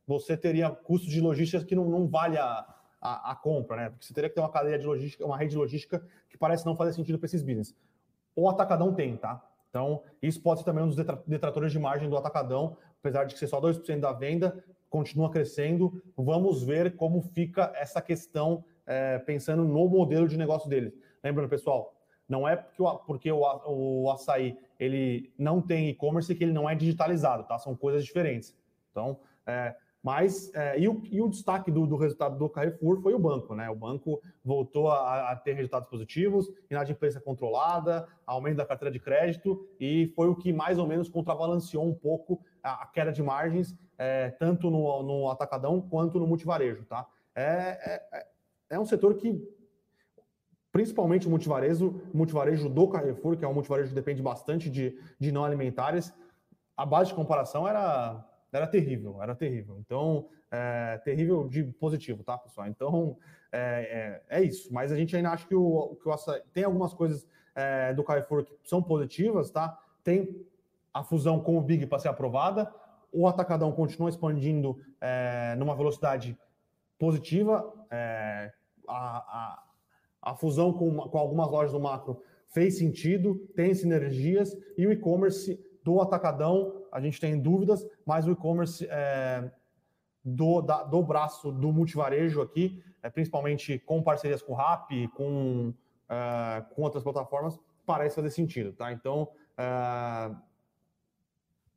você teria custos de logística que não, não vale a, a, a, compra, né? Porque você teria que ter uma cadeia de logística, uma rede de logística que parece não fazer sentido para esses business. O Atacadão tem, tá? Então, isso pode ser também um dos detratores de margem do Atacadão, apesar de ser só 2% da venda, continua crescendo. Vamos ver como fica essa questão é, pensando no modelo de negócio deles. Lembrando, pessoal, não é porque o, porque o, o açaí ele não tem e-commerce que ele não é digitalizado, tá? São coisas diferentes. Então, é, mas é, e, o, e, o, destaque do, do, resultado do Carrefour foi o banco, né? O banco voltou a, a, ter resultados positivos, inadimplência controlada, aumento da carteira de crédito, e foi o que mais ou menos contrabalanceou um pouco a, a queda de margens, é, tanto no, no, atacadão quanto no multivarejo, tá? É, é, é, é um setor que principalmente o multivarejo, multivarejo do Carrefour, que é um multivarejo que depende bastante de, de não alimentares, a base de comparação era, era terrível, era terrível. Então, é, terrível de positivo, tá, pessoal? Então, é, é, é, isso. Mas a gente ainda acha que o, que o açaí, tem algumas coisas é, do Carrefour que são positivas, tá? Tem a fusão com o Big para ser aprovada, o Atacadão continua expandindo é, numa velocidade positiva, é, a, a a fusão com, com algumas lojas do macro fez sentido, tem sinergias, e o e-commerce do Atacadão, a gente tem dúvidas, mas o e-commerce é, do, do braço do multivarejo aqui, é, principalmente com parcerias com o Rappi, com, é, com outras plataformas, parece fazer sentido, tá? Então, é,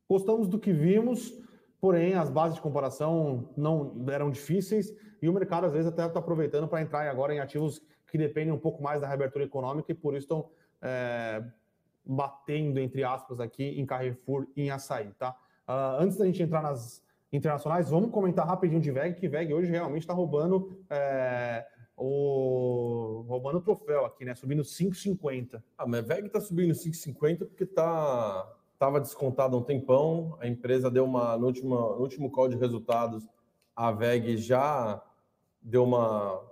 gostamos do que vimos, porém as bases de comparação não eram difíceis e o mercado às vezes até está aproveitando para entrar agora em ativos que dependem um pouco mais da reabertura econômica e por isso estão é, batendo, entre aspas, aqui em Carrefour e em Açaí, tá? Uh, antes da gente entrar nas internacionais, vamos comentar rapidinho de VEG, que VEG hoje realmente está roubando é, o roubando o troféu aqui, né? Subindo 5,50. Ah, mas VEG está subindo 5,50 porque tá estava descontado há um tempão, a empresa deu uma, no último, no último call de resultados, a VEG já deu uma,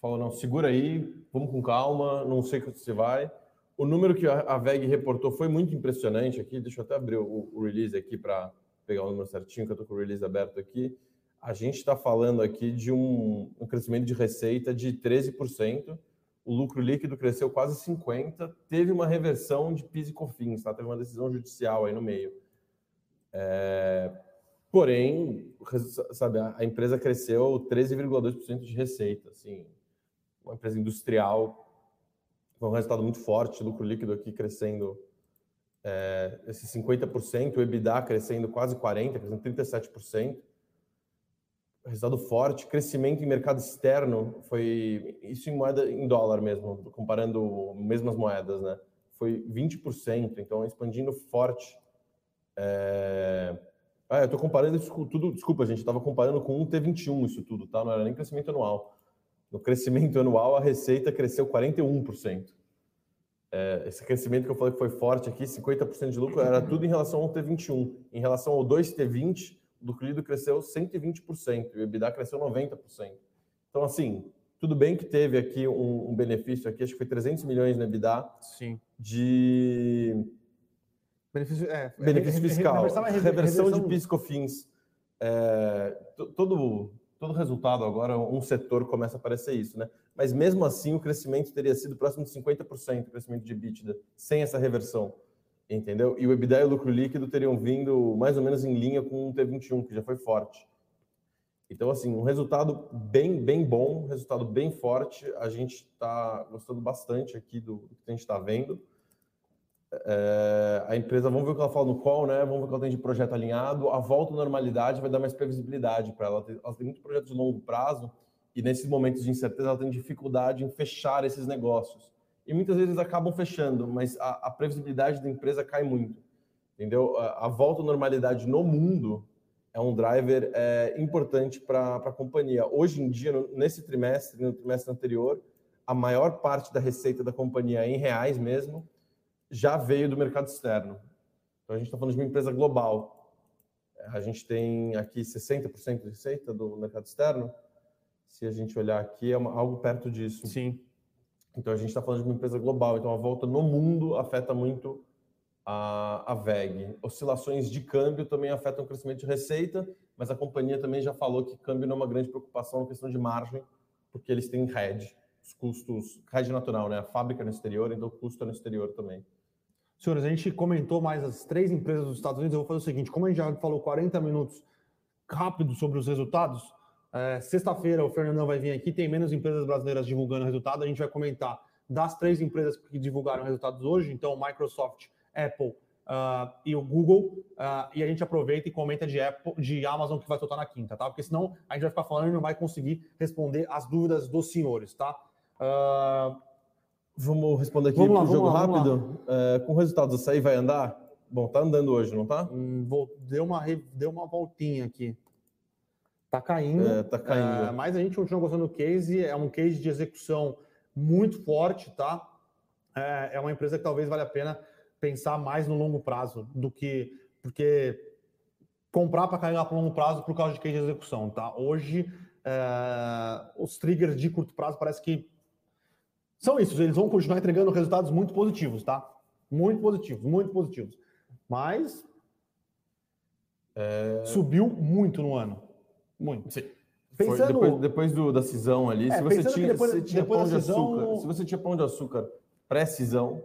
falou, não, segura aí, vamos com calma, não sei que você vai. O número que a VEG reportou foi muito impressionante aqui, deixa eu até abrir o, o release aqui para pegar o número certinho, que eu estou com o release aberto aqui. A gente está falando aqui de um, um crescimento de receita de 13%, o lucro líquido cresceu quase 50%, teve uma reversão de PIS e COFINS, tá? teve uma decisão judicial aí no meio. É... Porém, sabe, a empresa cresceu 13,2% de receita, assim, uma empresa industrial, foi um resultado muito forte, lucro líquido aqui crescendo é, esse 50%, o EBITDA crescendo quase 40%, crescendo 37% resultado forte, crescimento em mercado externo foi isso em moeda em dólar mesmo, comparando mesmas moedas, né? Foi 20%, então expandindo forte. É... Ah, eu estou comparando isso com tudo. Desculpa, gente, estava comparando com um T21 isso tudo, tá? Não era nem crescimento anual. No crescimento anual, a receita cresceu 41%. É, esse crescimento que eu falei que foi forte aqui, 50% de lucro, era tudo em relação ao T21. Em relação ao 2T20, o lucro líquido cresceu 120% e o EBITDA cresceu 90%. Então, assim, tudo bem que teve aqui um, um benefício aqui, acho que foi 300 milhões no EBITDA Sim. de benefício, é, benefício fiscal, reversão, reversão de PIS/COFINS. É, todo todo resultado agora um setor começa a aparecer isso, né? Mas mesmo assim o crescimento teria sido próximo de 50% o crescimento de EBITDA sem essa reversão entendeu? E o EBITDA e o lucro líquido teriam vindo mais ou menos em linha com o T21, que já foi forte. Então, assim, um resultado bem, bem bom, resultado bem forte. A gente está gostando bastante aqui do, do, que a gente está vendo. É, a empresa, vamos ver o que ela fala no call, né? Vamos ver o que ela tem de projeto alinhado. A volta à normalidade vai dar mais previsibilidade para ela. Ela tem muitos projetos de longo prazo e nesses momentos de incerteza ela tem dificuldade em fechar esses negócios e muitas vezes acabam fechando, mas a, a previsibilidade da empresa cai muito. Entendeu? A, a, volta à normalidade no mundo é um driver é, importante para a companhia. Hoje em dia, no, nesse trimestre, no trimestre anterior, a maior parte da receita da companhia em reais mesmo já veio do mercado externo. Então a gente está falando de uma empresa global. A gente tem aqui 60% de receita do mercado externo. Se a gente olhar aqui, é uma, algo perto disso. Sim. Então a gente está falando de uma empresa global, então a volta no mundo afeta muito a, a VEG. Oscilações de câmbio também afetam o crescimento de receita, mas a companhia também já falou que câmbio não é uma grande preocupação na questão de margem, porque eles têm hedge, os custos, hedge natural, né? A fábrica no exterior, então o custo é no exterior também. Senhores, a gente comentou mais as três empresas dos Estados Unidos. Eu vou fazer o seguinte: como a gente já falou 40 minutos rápido sobre os resultados, é, Sexta-feira o Fernandão vai vir aqui, tem menos empresas brasileiras divulgando resultado. A gente vai comentar das três empresas que divulgaram resultados hoje, então Microsoft, Apple uh, e o Google. Uh, e a gente aproveita e comenta de Apple, de Amazon que vai soltar na quinta, tá? Porque senão a gente vai ficar falando e não vai conseguir responder as dúvidas dos senhores, tá? Uh, vamos responder aqui vamos lá, jogo lá, rápido. É, com resultados, açaí vai andar? Bom, tá andando hoje, não tá? Hum, vou, deu, uma, deu uma voltinha aqui. Tá caindo. É, tá caindo. É, mas a gente continua gostando do case. É um case de execução muito forte, tá? É, é uma empresa que talvez valha a pena pensar mais no longo prazo do que. Porque comprar para carregar para longo prazo por causa de case de execução, tá? Hoje, é, os triggers de curto prazo parece que são isso. Eles vão continuar entregando resultados muito positivos, tá? Muito positivos, muito positivos. Mas. É... Subiu muito no ano. Muito. Sim. Pensando... depois, depois do, da cisão ali, é, se você tinha, depois, você tinha pão de cisão... açúcar, se você tinha pão de açúcar pré-cisão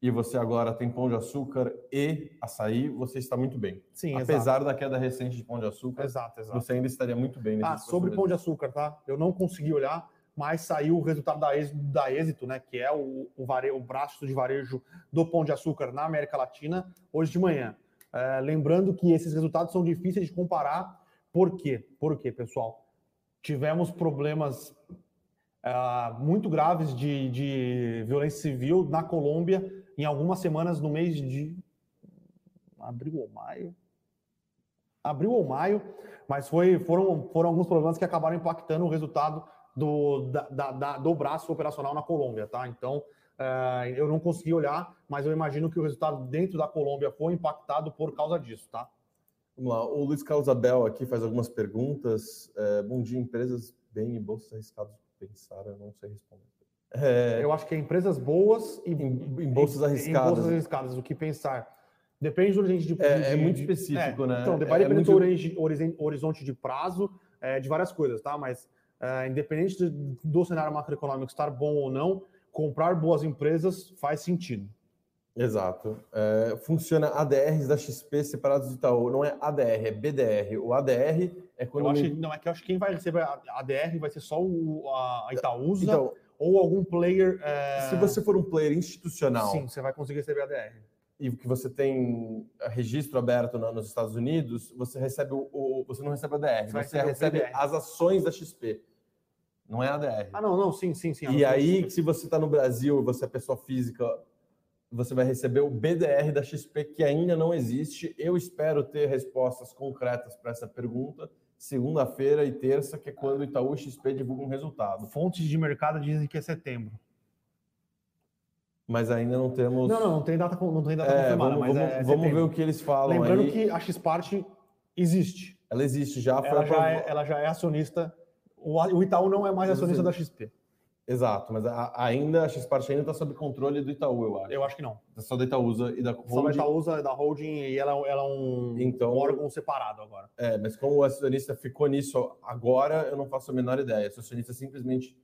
e você agora tem pão de açúcar e açaí, você está muito bem. Sim, Apesar exato. da queda recente de pão de açúcar, exato, exato. você ainda estaria muito bem. Ah, sobre pão de açúcar, tá? Eu não consegui olhar, mas saiu o resultado da da êxito né? Que é o, o, vare, o braço de varejo do pão de açúcar na América Latina hoje de manhã. É, lembrando que esses resultados são difíceis de comparar por quê? Por quê, pessoal? Tivemos problemas uh, muito graves de, de violência civil na Colômbia em algumas semanas no mês de abril ou maio. Abril ou maio, mas foi, foram, foram alguns problemas que acabaram impactando o resultado do, da, da, do braço operacional na Colômbia, tá? Então, Uh, eu não consegui olhar, mas eu imagino que o resultado dentro da Colômbia foi impactado por causa disso, tá? Vamos lá, o Luiz Carlos Abel aqui faz algumas perguntas. É, bom dia, empresas bem e bolsas arriscadas pensar, eu não sei responder. É, eu acho que é empresas boas e em, em bolsas arriscadas. Em bolsas arriscadas, o que pensar. Depende do horizonte de, é, de, é muito específico, é, né? Então, depende é, é muito... do horizonte de prazo é, de várias coisas, tá? Mas é, independente do, do cenário macroeconômico estar bom ou não, comprar boas empresas faz sentido. Exato. É, funciona ADRs da XP separados do Itaú. Não é ADR, é BDR. O ADR é quando. Eu acho, não, é que eu acho que quem vai receber a ADR vai ser só o, a Itaúsa então, ou algum player. É... Se você for um player institucional. Sim, você vai conseguir receber ADR. E que você tem registro aberto nos Estados Unidos, você recebe o. o você não recebe ADR, você, você recebe as ações da XP. Não é ADR. Ah, não, não, sim, sim, sim. E aí, se você está no Brasil e você é pessoa física você vai receber o BDR da XP, que ainda não existe. Eu espero ter respostas concretas para essa pergunta segunda-feira e terça, que é quando o Itaú e XP divulgam o resultado. Fontes de mercado dizem que é setembro. Mas ainda não temos. Não, não, não tem data, não tem data é, confirmada, vamos, mas vamos, é vamos ver o que eles falam. Lembrando aí. que a Xpart existe. Ela existe já. Ela, já é, ela já é acionista. O Itaú não é mais acionista da XP. Exato, mas a, ainda a Xpart ainda está sob controle do Itaú, eu acho. Eu acho que não. É só da Itaúsa e da holding. Só da Itaúsa, da holding e ela, ela é um, então, um órgão separado agora. É, mas como o acionista ficou nisso agora, eu não faço a menor ideia. Se o acionista simplesmente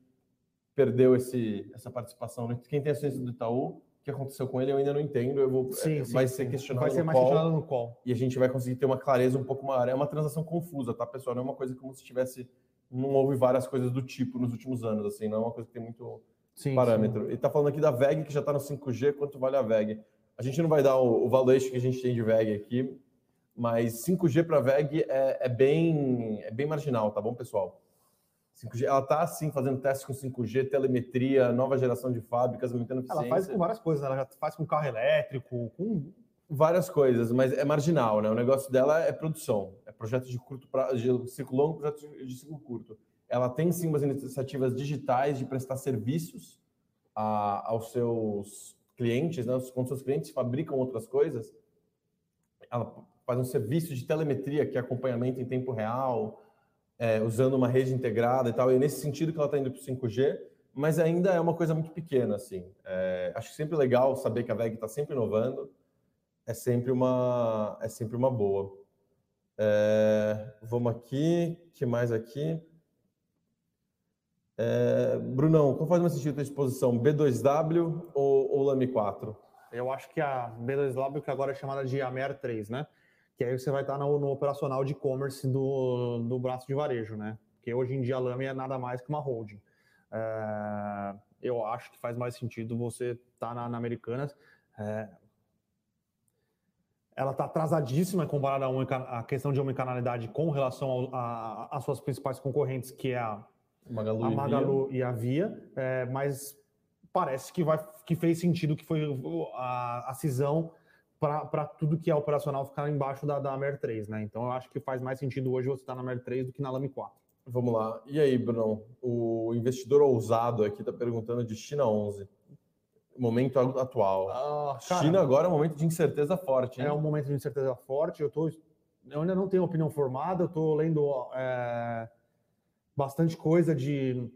perdeu esse, essa participação. Quem tem acionista do Itaú, o que aconteceu com ele eu ainda não entendo. Eu vou, sim, é, sim, vai ser questionado vai ser no mais call, questionado no call. E a gente vai conseguir ter uma clareza um pouco maior. É uma transação confusa, tá, pessoal? Não é uma coisa como se tivesse... Não houve várias coisas do tipo nos últimos anos, assim. Não é uma coisa que tem muito sim, parâmetro. Sim. Ele está falando aqui da VEG, que já está no 5G, quanto vale a VEG? A gente não vai dar o, o valuation que a gente tem de VEG aqui, mas 5G para VEG é, é, bem, é bem marginal, tá bom, pessoal? 5G, ela está, sim, fazendo testes com 5G, telemetria, nova geração de fábricas, aumentando eficiência. Ela faz com várias coisas, ela já faz com carro elétrico, com... Várias coisas, mas é marginal, né? O negócio dela é produção, é projeto de curto prazo, de ciclo longo, projeto de ciclo curto ela tem sim umas iniciativas digitais de prestar serviços a, aos seus clientes, né? quando seus clientes fabricam outras coisas, ela faz um serviço de telemetria, que é acompanhamento em tempo real, é, usando uma rede integrada e tal, e é nesse sentido que ela está indo para o 5G, mas ainda é uma coisa muito pequena, assim. É, acho sempre legal saber que a VEG está sempre inovando, é sempre uma, é sempre uma boa. É, vamos aqui, que mais aqui? É, Brunão, qual faz mais sentido a exposição? B2W ou, ou LAME 4? Eu acho que a B2W, que agora é chamada de AMER 3, né? Que aí você vai estar no, no operacional de e-commerce do, do braço de varejo, né? Porque hoje em dia a Lame é nada mais que uma holding. É, eu acho que faz mais sentido você estar tá na, na Americanas. É, ela está atrasadíssima comparada à questão de omnicanalidade com relação às suas principais concorrentes, que é a Magalu a Magalu e, a Via, é, mas parece que, vai, que fez sentido que foi a, a cisão para tudo que é operacional ficar embaixo da, da Mer 3, né? Então eu acho que faz mais sentido hoje você estar tá na Mer 3 do que na Lame 4. Vamos lá. E aí, Bruno? O investidor ousado aqui está perguntando de China 11. Momento atual. Ah, cara, China agora é um momento de incerteza forte. Hein? É um momento de incerteza forte. Eu, tô, eu ainda não tenho opinião formada, eu estou lendo é, bastante coisa de,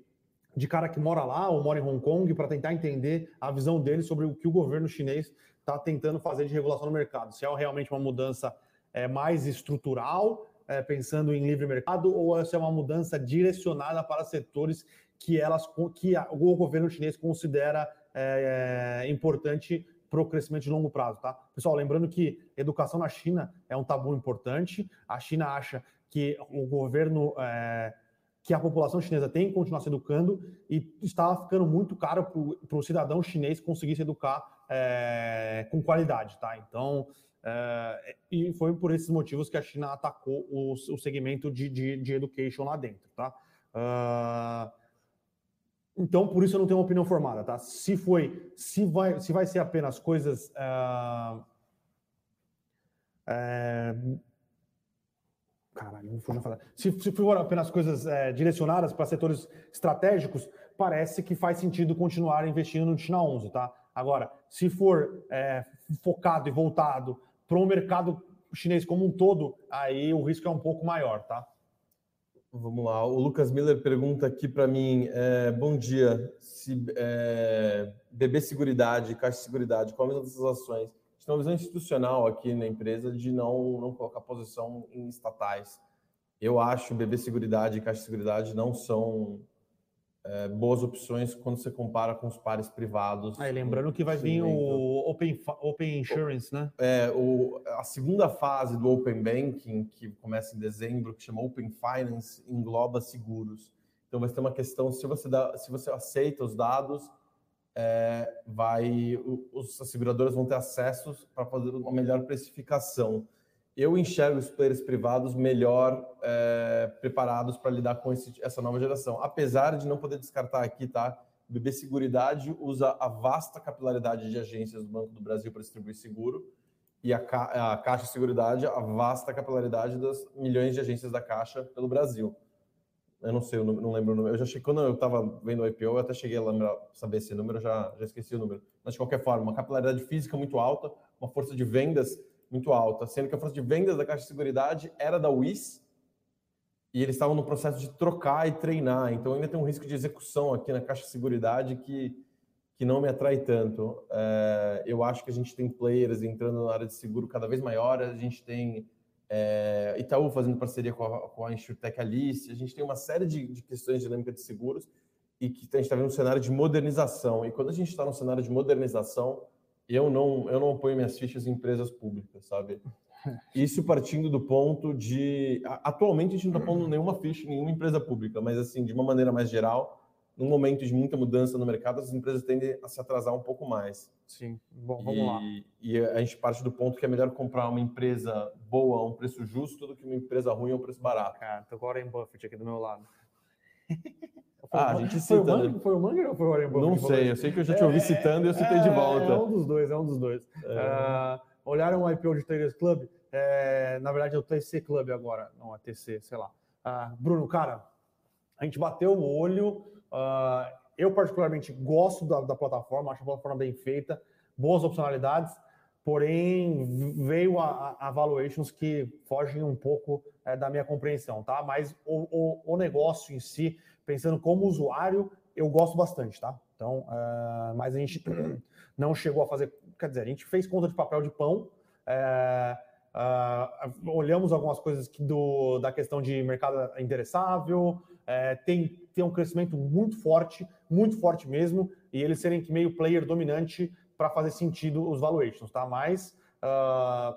de cara que mora lá ou mora em Hong Kong para tentar entender a visão dele sobre o que o governo chinês está tentando fazer de regulação no mercado. Se é realmente uma mudança é, mais estrutural, é, pensando em livre mercado, ou se é uma mudança direcionada para setores que, elas, que a, o governo chinês considera é, é importante para o crescimento de longo prazo, tá? Pessoal, lembrando que educação na China é um tabu importante. A China acha que o governo é, que a população chinesa tem que continuar se educando e está ficando muito caro para o cidadão chinês conseguir se educar é, com qualidade, tá? Então, é, e foi por esses motivos que a China atacou o, o segmento de, de, de, education lá dentro, tá? Uh, então, por isso eu não tenho uma opinião formada, tá? Se foi, se vai, se vai ser apenas coisas uh, Caralho, não foi falar. Se, se for apenas coisas é, direcionadas para setores estratégicos, parece que faz sentido continuar investindo no China 11, tá? Agora, se for é, focado e voltado para o mercado chinês como um todo, aí o risco é um pouco maior, tá? Vamos lá. O Lucas Miller pergunta aqui para mim: é, bom dia. Se é, BB Seguridade, Caixa de Seguridade, qual a mesma dessas ações? A gente tem uma visão institucional aqui na empresa de não, não colocar posição em estatais. Eu acho BB Seguridade e Caixa de Seguridade não são é, boas opções quando você compara com os pares privados. Aí, lembrando que vai vir o Open, Open Insurance, né? É, o, a segunda fase do Open Banking, que começa em dezembro, que chama Open Finance, engloba seguros. Então vai ter uma questão, se você, dá, se você aceita os dados, é, vai, os, as seguradoras vão ter acesso para fazer uma melhor precificação eu enxergo os players privados melhor é, preparados para lidar com esse, essa nova geração. Apesar de não poder descartar aqui, tá? O BB Seguridade usa a vasta capilaridade de agências do Banco do Brasil para distribuir seguro e a, Ca a Caixa Seguridade a vasta capilaridade das milhões de agências da Caixa pelo Brasil. Eu não sei, eu não, lembro o número. Eu já cheguei, quando eu estava vendo o IPO, eu até cheguei a lembrar, saber esse número, já, já esqueci o número. Mas, de qualquer forma, uma capilaridade física muito alta, uma força de vendas muito alta, sendo que a força de vendas da Caixa de Seguridade era da WIS e eles estavam no processo de trocar e treinar. Então ainda tem um risco de execução aqui na Caixa de Seguridade que, que não me atrai tanto. É, eu acho que a gente tem players entrando na área de seguro cada vez maior, a gente tem é, Itaú fazendo parceria com a, com a Insurtech Alice, a gente tem uma série de, de questões dinâmicas de seguros e que a gente está vendo um cenário de modernização. E quando a gente está num cenário de modernização, eu não, eu não ponho minhas fichas em empresas públicas, sabe? (laughs) Isso partindo do ponto de. Atualmente a gente não está pondo nenhuma ficha em nenhuma empresa pública, mas assim, de uma maneira mais geral, num momento de muita mudança no mercado, as empresas tendem a se atrasar um pouco mais. Sim, bom, vamos e, lá. E a gente parte do ponto que é melhor comprar uma empresa boa a um preço justo do que uma empresa ruim a um preço barato. Cara, tô com o Warren Buffett aqui do meu lado. (laughs) ah, a gente cita, foi, o né? foi o ou foi o Warren Buffett? Não sei, eu sei que eu já te ouvi é, citando e eu citei é, de volta. É um dos dois, é um dos dois. É. Uh, olharam o IPO de Traders Club? É, na verdade, é o TC Club agora, não, é TC, sei lá. Uh, Bruno, cara, a gente bateu o olho. Uh, eu, particularmente, gosto da, da, plataforma, acho a plataforma bem feita, boas opcionalidades, porém, veio a, a, a valuations que fogem um pouco é, da minha compreensão, tá? Mas o, o, o negócio em si pensando como usuário, eu gosto bastante, tá? Então, uh, mas a gente (clears throat) não chegou a fazer, quer dizer, a gente fez conta de papel de pão, uh, uh, olhamos algumas coisas que do, da questão de mercado endereçável, tem, tem um crescimento muito forte, muito forte mesmo, e eles serem meio player dominante para fazer sentido os valuations, tá? Mas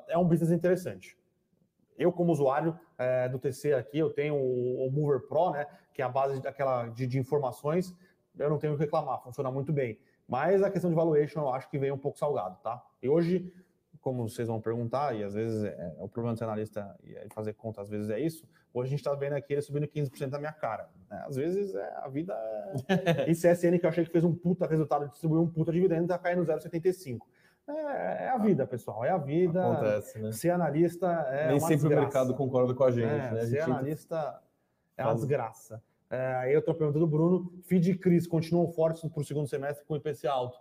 é um business interessante. Eu, como usuário é, do TC aqui, eu tenho o, o, Mover Pro, né, que é a base daquela de, de, informações, eu não tenho o que reclamar, funciona muito bem. Mas a questão de valuation eu acho que vem um pouco salgado, tá? E hoje, como vocês vão perguntar, e às vezes é, é o problema do analista e fazer conta, às vezes é isso, hoje a gente está vendo aqui ele subindo 15% da minha cara. Né? Às vezes é, a vida. É... (laughs) e CSN, que eu achei que fez um puta resultado, distribuiu um puta dividendo, está caindo 0,75. É, é, a vida, pessoal. É a vida. Acontece, né? Ser analista é. Nem sempre desgraça. o mercado concorda com a gente, é, né? A ser analista é uma desgraça. É, aí eu estou perguntando do Bruno: FID e CRIS continuam fortes para o segundo semestre com o IPC alto.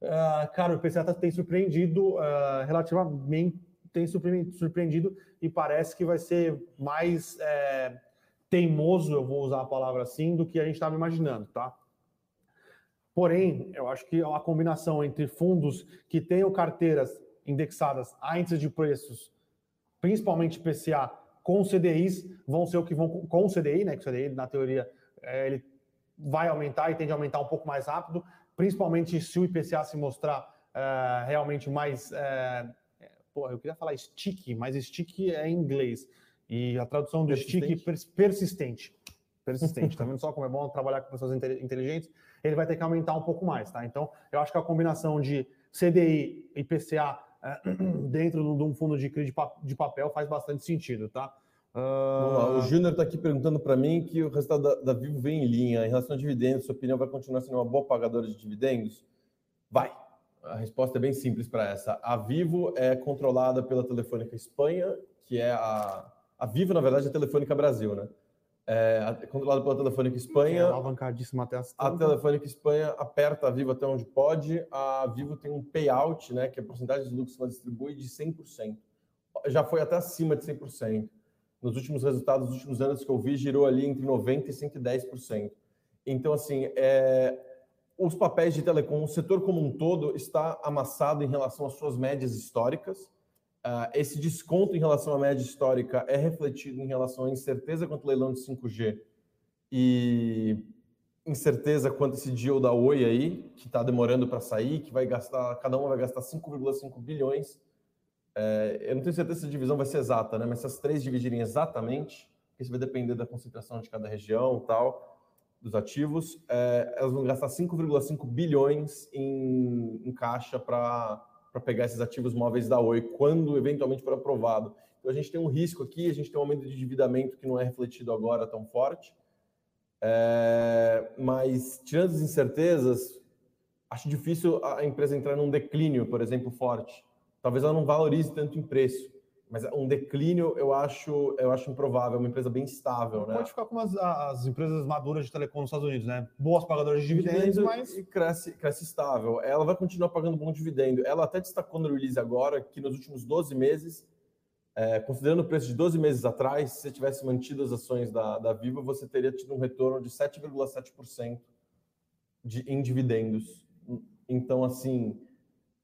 Uh, cara, o IPCA tá, tem surpreendido uh, relativamente, tem surpreendido e parece que vai ser mais é, teimoso, eu vou usar a palavra assim, do que a gente estava imaginando, tá? Porém, eu acho que a combinação entre fundos que tenham carteiras indexadas a índices de preços, principalmente PCA, com CDIs, vão ser o que vão com o CDI, né? Que o CDI, na teoria, é, ele vai aumentar e tende a aumentar um pouco mais rápido, principalmente se o IPCA se mostrar é, realmente mais. É, pô, eu queria falar stick, mas stick é em inglês. E a tradução do persistente. stick persistente. Persistente. tá vendo só como é bom trabalhar com pessoas inteligentes? Ele vai ter que aumentar um pouco mais, tá? Então, eu acho que a combinação de CDI e PCA é, (clears throat) dentro de um fundo de CRI de papel faz bastante sentido, tá? Uh... O Júnior está aqui perguntando para mim que o resultado da, da, Vivo vem em linha. Em relação a dividendos, sua opinião vai continuar sendo uma boa pagadora de dividendos? Vai. A resposta é bem simples para essa. A Vivo é controlada pela Telefônica Espanha, que é a, A Vivo, na verdade, é a Telefônica Brasil, né? É, controlado pela Telefônica Espanha. É alavancadíssima até as A Telefônica Espanha aperta a Vivo até onde pode. A Vivo tem um payout, né, que é a porcentagem de lucro que ela distribui, de 100%. Já foi até acima de 100%. Nos últimos resultados, nos últimos anos que eu vi, girou ali entre 90% e 110%. Então, assim, é, os papéis de telecom, o setor como um todo, está amassado em relação às suas médias históricas Uh, esse desconto em relação à média histórica é refletido em relação à incerteza quanto ao leilão de 5G e incerteza quanto esse deal da Oi aí, que está demorando para sair, que vai gastar, cada uma vai gastar 5,5 bilhões. É, eu não tenho certeza se a divisão vai ser exata, né? Mas se as três dividirem exatamente, isso vai depender da concentração de cada região tal, dos ativos, é, elas vão gastar 5,5 bilhões em, em caixa para para pegar esses ativos móveis da Oi quando eventualmente for aprovado. Então a gente tem um risco aqui, a gente tem um aumento de endividamento que não é refletido agora tão forte. É, mas tirando as incertezas, acho difícil a empresa entrar num declínio, por exemplo, forte. Talvez ela não valorize tanto em preço. Mas um declínio eu acho, eu acho improvável, é uma empresa bem estável. Né? Pode ficar como as, as empresas maduras de telecom nos Estados Unidos, né? Boas pagadoras de dividendos, mas. E cresce, cresce estável. Ela vai continuar pagando bom dividendo. Ela até destacou no release agora que nos últimos 12 meses, é, considerando o preço de 12 meses atrás, se você tivesse mantido as ações da, da Viva, você teria tido um retorno de 7,7% de, em dividendos. Então, assim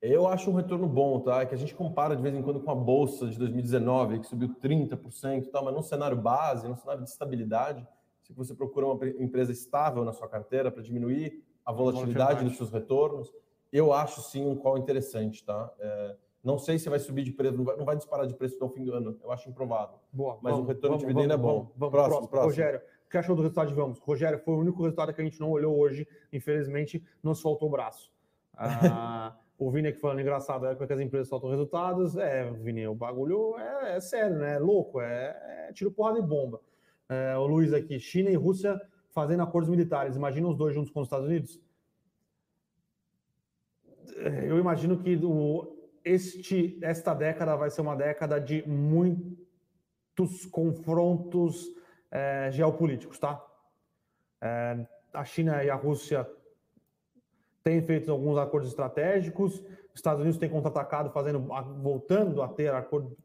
eu acho um retorno bom, tá? É que a gente compara de vez em quando com a bolsa de 2019, que subiu 30% e tal, mas num cenário base, num cenário de estabilidade, se você procura uma empresa estável na sua carteira para diminuir a volatilidade dos seus retornos, eu acho sim um call interessante, tá? É, não sei se vai subir de preço, não vai, não vai, disparar de preço até o fim do ano, eu acho improvável. Boa, mas o retorno vamos, de dividendo vamos, é bom. Vamos, vamos, próximo, próximo, próximo. Rogério, o que achou do resultado de Vamos? Rogério, foi o único resultado que a gente não olhou hoje, infelizmente, não soltou o braço. Ah, (laughs) O Vini aqui falando engraçado, é que as empresas soltam resultados. É, Vini, o bagulho é, é sério, né? É louco, é, é tiro porrada e bomba. É, o Luiz aqui, China e Rússia fazendo acordos militares. Imagina os dois juntos com os Estados Unidos? É, eu imagino que o, este, esta década vai ser uma década de muitos confrontos é, geopolíticos, tá? É, a China e a Rússia tem feito alguns acordos estratégicos. Os Estados Unidos tem contra-atacado, fazendo, voltando a ter acordo,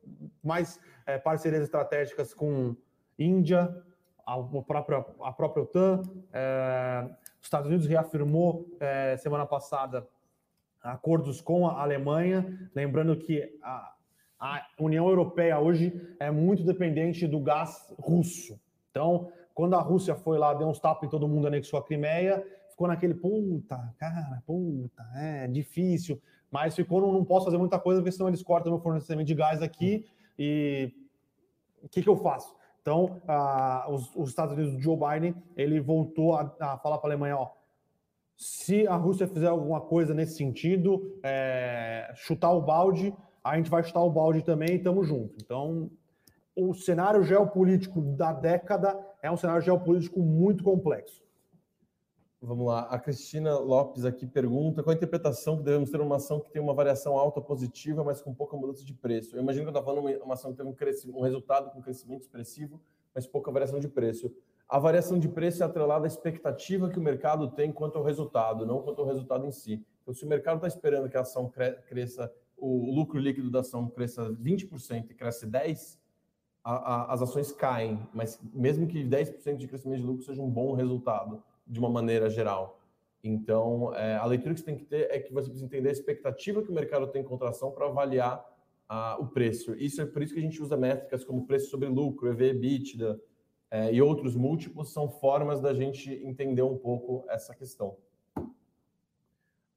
mais é, parcerias estratégicas com Índia, a, própria, a própria OTAN. É, os Estados Unidos reafirmou é, semana passada acordos com a Alemanha, lembrando que a, a União Europeia hoje é muito dependente do gás russo. Então, quando a Rússia foi lá, deu uns tapas em todo mundo, anexou a Crimeia, ficou naquele, puta, cara, puta, é difícil, mas ficou, não, não posso fazer muita coisa, porque senão eles cortam meu fornecimento de gás aqui e o que, que eu faço? Então, ah, os, os, Estados Unidos, Joe Biden, ele voltou a, a falar para a Alemanha, ó, se a Rússia fizer alguma coisa nesse sentido, é, chutar o balde, a gente vai chutar o balde também e estamos juntos. Então, o cenário geopolítico da década é um cenário geopolítico muito complexo. Vamos lá, a Cristina Lopes aqui pergunta qual a interpretação que devemos ter uma ação que tem uma variação alta positiva, mas com pouca mudança de preço. Eu imagino que eu estou falando uma ação que teve um, crescimento, um resultado com crescimento expressivo, mas pouca variação de preço. A variação de preço é atrelada à expectativa que o mercado tem quanto ao resultado, não quanto ao resultado em si. Então, se o mercado está esperando que a ação cresça, o lucro líquido da ação cresça 20% e cresce 10%, a, a, as ações caem, mas mesmo que 10% de crescimento de lucro seja um bom resultado de uma maneira geral. Então, é, a leitura que você tem que ter é que você precisa entender a expectativa que o mercado tem em contração para avaliar o preço. Isso é por isso que a gente usa métricas como preço sobre lucro, EV, EBITDA é, e outros múltiplos, são formas da gente entender um pouco essa questão.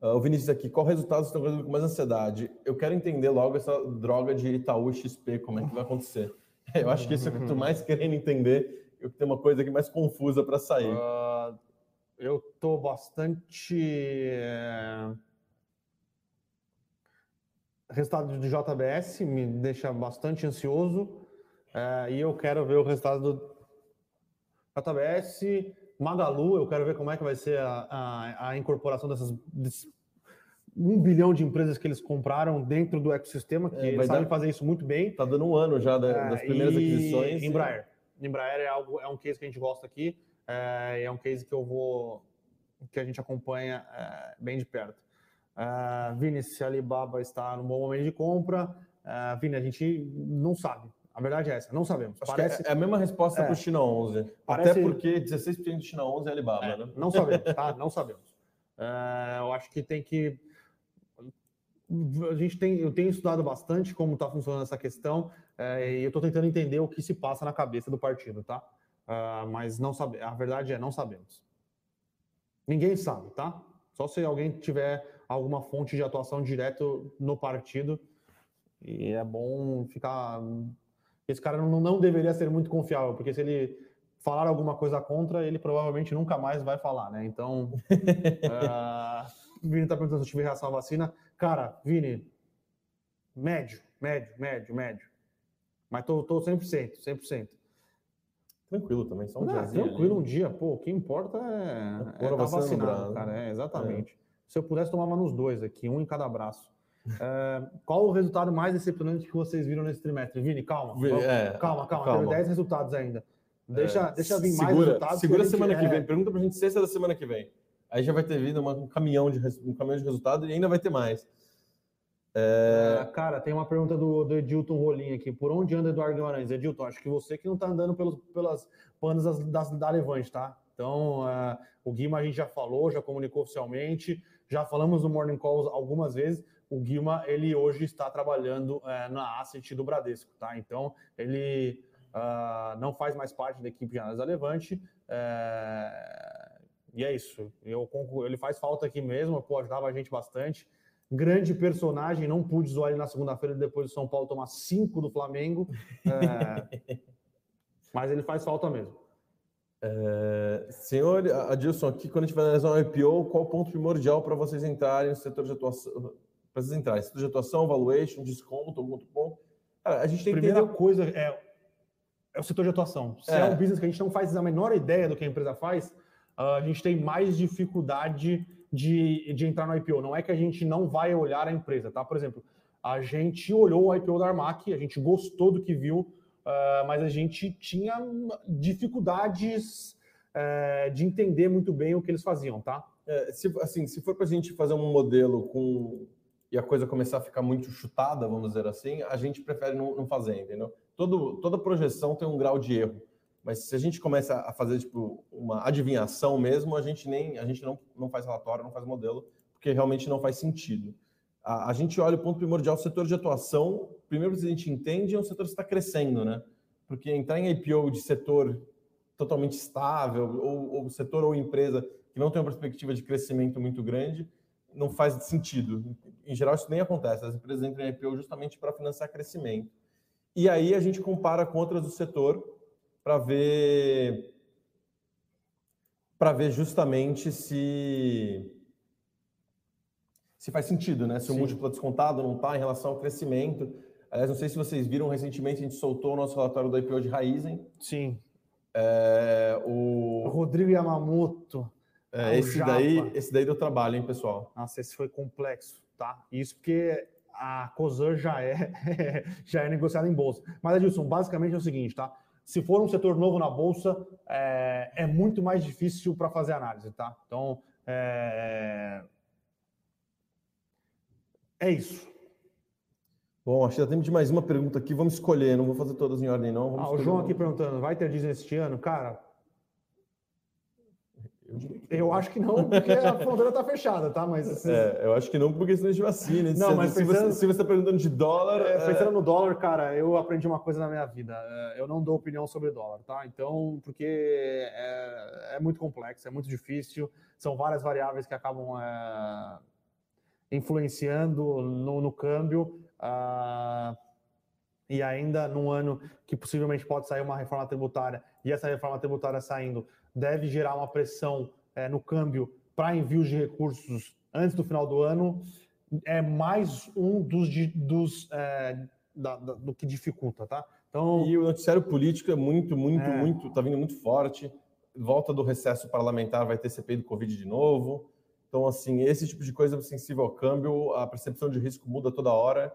Uh, o Vinícius aqui, qual resultado estão causando com mais ansiedade? Eu quero entender logo essa droga de Itaú XP, como é que vai acontecer. (laughs) Eu acho que isso é o que eu estou mais (laughs) querendo entender, eu tenho uma coisa aqui mais confusa para sair. Uh, eu estou bastante. É... Resultado do JBS me deixa bastante ansioso é, e eu quero ver o resultado do JBS, Magalu. Eu quero ver como é que vai ser a, a, a incorporação dessas, um bilhão de empresas que eles compraram dentro do ecossistema, que É, eles sabem dar- fazer isso muito bem. Tá dando um ano já da- das É, primeiras e aquisições. Embraer. Embraer é, algo, é um case que a gente gosta aqui, é, é um case que eu vou que a gente acompanha é, bem de perto. É, Vini, se a Alibaba está no bom momento de compra, é, Vini, a gente não sabe. A verdade é essa, não sabemos. Acho Parece, que é, é a mesma resposta É. para o China 11. Parece- Até porque 16% do China 11 é Alibaba, É, né? Não sabemos, tá? (laughs) Não sabemos. É, eu acho que tem que. A gente tem, eu tenho estudado bastante como está funcionando essa questão é, e eu estou tentando entender o que se passa na cabeça do partido, tá? Ah, mas não sabe, a verdade é não sabemos. Ninguém sabe, tá? Só se alguém tiver alguma fonte de atuação direto no partido e é bom ficar. Esse cara não, não deveria ser muito confiável, porque se ele falar alguma coisa contra, ele provavelmente nunca mais vai falar, né? Então, o (laughs) Vini tá perguntando se eu tive reação à vacina. Cara, Vini, médio, médio, médio, médio. Mas tô, tô 100%, 100%. Tranquilo também, só um diazinho tranquilo um ali. dia, pô, o que importa é, é a tá vacina no vacinado, cara, é, exatamente. Se eu pudesse, tomava nos dois aqui, um em cada braço. (laughs) É, qual o resultado mais decepcionante que vocês viram nesse trimestre? Vini, calma. É, calma, calma, calma. Teve 10 resultados ainda. Deixa, É, deixa vir mais segura, resultados. Segura a semana que é, vem. Pergunta pra gente sexta da semana que vem. Aí já vai ter vindo uma- um caminhão de, um caminhão de resultado e ainda vai ter mais. Ah, cara, tem uma pergunta do, do Edilton Rolim aqui. Por onde anda Eduardo Guimarães? Edilton, acho que você que não tá andando pelos, pelas panas das, das- da Levante, tá? Então, ah, o Guima a gente já falou, já comunicou oficialmente, já falamos no Morning Calls algumas vezes. O Guima, ele hoje está trabalhando eh, na asset do Bradesco, tá? Então, ele ah, não faz mais parte da equipe de análise da Levante. eh, e é isso. Eu, ele faz falta aqui mesmo, pô, ajudava a gente bastante grande personagem, não pude zoar ele na segunda-feira depois do São Paulo tomar cinco do Flamengo. É, (laughs) mas ele faz falta mesmo. É, senhor Adilson, aqui quando a gente vai analisar um IPO, qual o ponto primordial para vocês entrarem no setor de atuação? Para vocês entrarem, setor de atuação, valuation, desconto, algum outro ponto? Cara, a gente tem que Primeira entender coisa é, é o setor de atuação. Se é. É. um business que a gente não faz a menor ideia do que a empresa faz, a gente tem mais dificuldade de, de entrar no IPO. Não é que a gente não vai olhar a empresa, tá? Por exemplo, a gente olhou o IPO da Armac, a gente gostou do que viu, ah, mas a gente tinha dificuldades eh, de entender muito bem o que eles faziam, tá? É, se, assim, se for para a gente fazer um modelo com e a coisa começar a ficar muito chutada, vamos dizer assim, a gente prefere não, não fazer, entendeu? Todo, toda projeção tem um grau de erro, mas se a gente começa a fazer tipo uma adivinhação mesmo, a gente nem a gente não, não faz relatório, não faz modelo, porque realmente não faz sentido. A, a gente olha o ponto primordial, o setor de atuação, primeiro que a gente entende é um setor que está crescendo, né? Porque entrar em IPO de setor totalmente estável, ou, ou setor ou empresa que não tem uma perspectiva de crescimento muito grande, não faz sentido. Em geral, isso nem acontece. As empresas entram em IPO justamente para financiar crescimento. E aí a gente compara com outras do setor para ver para ver justamente se se faz sentido, né? Se o Sim. múltiplo é descontado não está em relação ao crescimento. Aliás, não sei se vocês viram recentemente a gente soltou o nosso relatório do IPO de Raizen. Sim. É, o, Rodrigo Yamamoto. é, o esse Japa. daí, esse daí deu trabalho, hein, pessoal? Nossa, esse foi complexo, tá? Isso porque a COSAN já é, (laughs) já é negociada em bolsa. Mas, Adilson, basicamente é o seguinte, tá? Se for um setor novo na bolsa, é, é muito mais difícil para fazer análise, tá? Então, é, é isso. Bom, acho que dá tempo de mais uma pergunta aqui. Vamos escolher, não vou fazer todas em ordem, não. Vamos Ah, o João uma. aqui perguntando, vai ter Disney este ano? Cara, Eu acho que não, porque a (laughs) fronteira tá fechada, tá? Mas assim, É, eu acho que não, porque senão a gente vacina. Não, se, mas se, pensando- você, se você está perguntando de dólar. É, é, pensando no dólar, cara, eu aprendi uma coisa na minha vida. É, Eu não dou opinião sobre dólar, tá? Então, porque é, é muito complexo, é muito difícil, são várias variáveis que acabam é, influenciando no, no câmbio. ah, e ainda num ano que possivelmente pode sair uma reforma tributária, e essa reforma tributária saindo deve gerar uma pressão é, no câmbio para envios de recursos antes do final do ano, é mais um dos, dos é, da- da- do que dificulta, tá? Então, E o noticiário político é muito, muito, É. muito, tá vindo muito forte. Volta do recesso parlamentar, vai ter CPI do Covid de novo. Então, assim, esse tipo de coisa é sensível ao câmbio, a percepção de risco muda toda hora.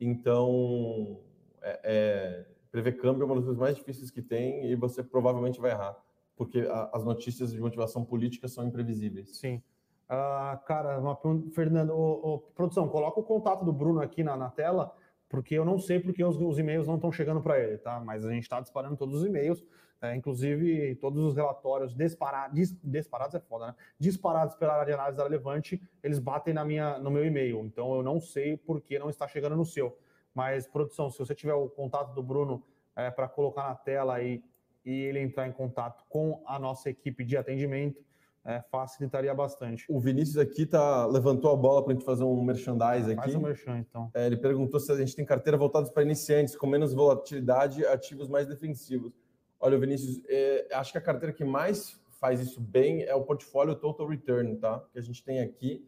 Então, é, é, prever câmbio é uma das coisas mais difíceis que tem e você provavelmente vai errar, porque a, as notícias de motivação política são imprevisíveis. Sim. Uh, cara, uma, Fernando, ô, ô, produção, coloca o contato do Bruno aqui na, na tela, porque eu não sei porque os, os e-mails não estão chegando para ele, tá? Mas a gente está disparando todos os e-mails, é, inclusive todos os relatórios disparados, dis, disparados é foda, né? Disparados pela área de análise da Relevante, eles batem na minha, no meu e-mail. Então eu não sei por que não está chegando no seu. Mas, produção, se você tiver o contato do Bruno é, para colocar na tela aí e ele entrar em contato com a nossa equipe de atendimento, é, facilitaria bastante. O Vinícius aqui tá, levantou a bola para a gente fazer um merchandise aqui. Faz um merchan, então. É, ele perguntou se a gente tem carteira voltadas para iniciantes, com menos volatilidade, ativos mais defensivos. Olha, Vinícius, é, acho que a carteira que mais faz isso bem é o portfólio Total Return, tá? Que a gente tem aqui.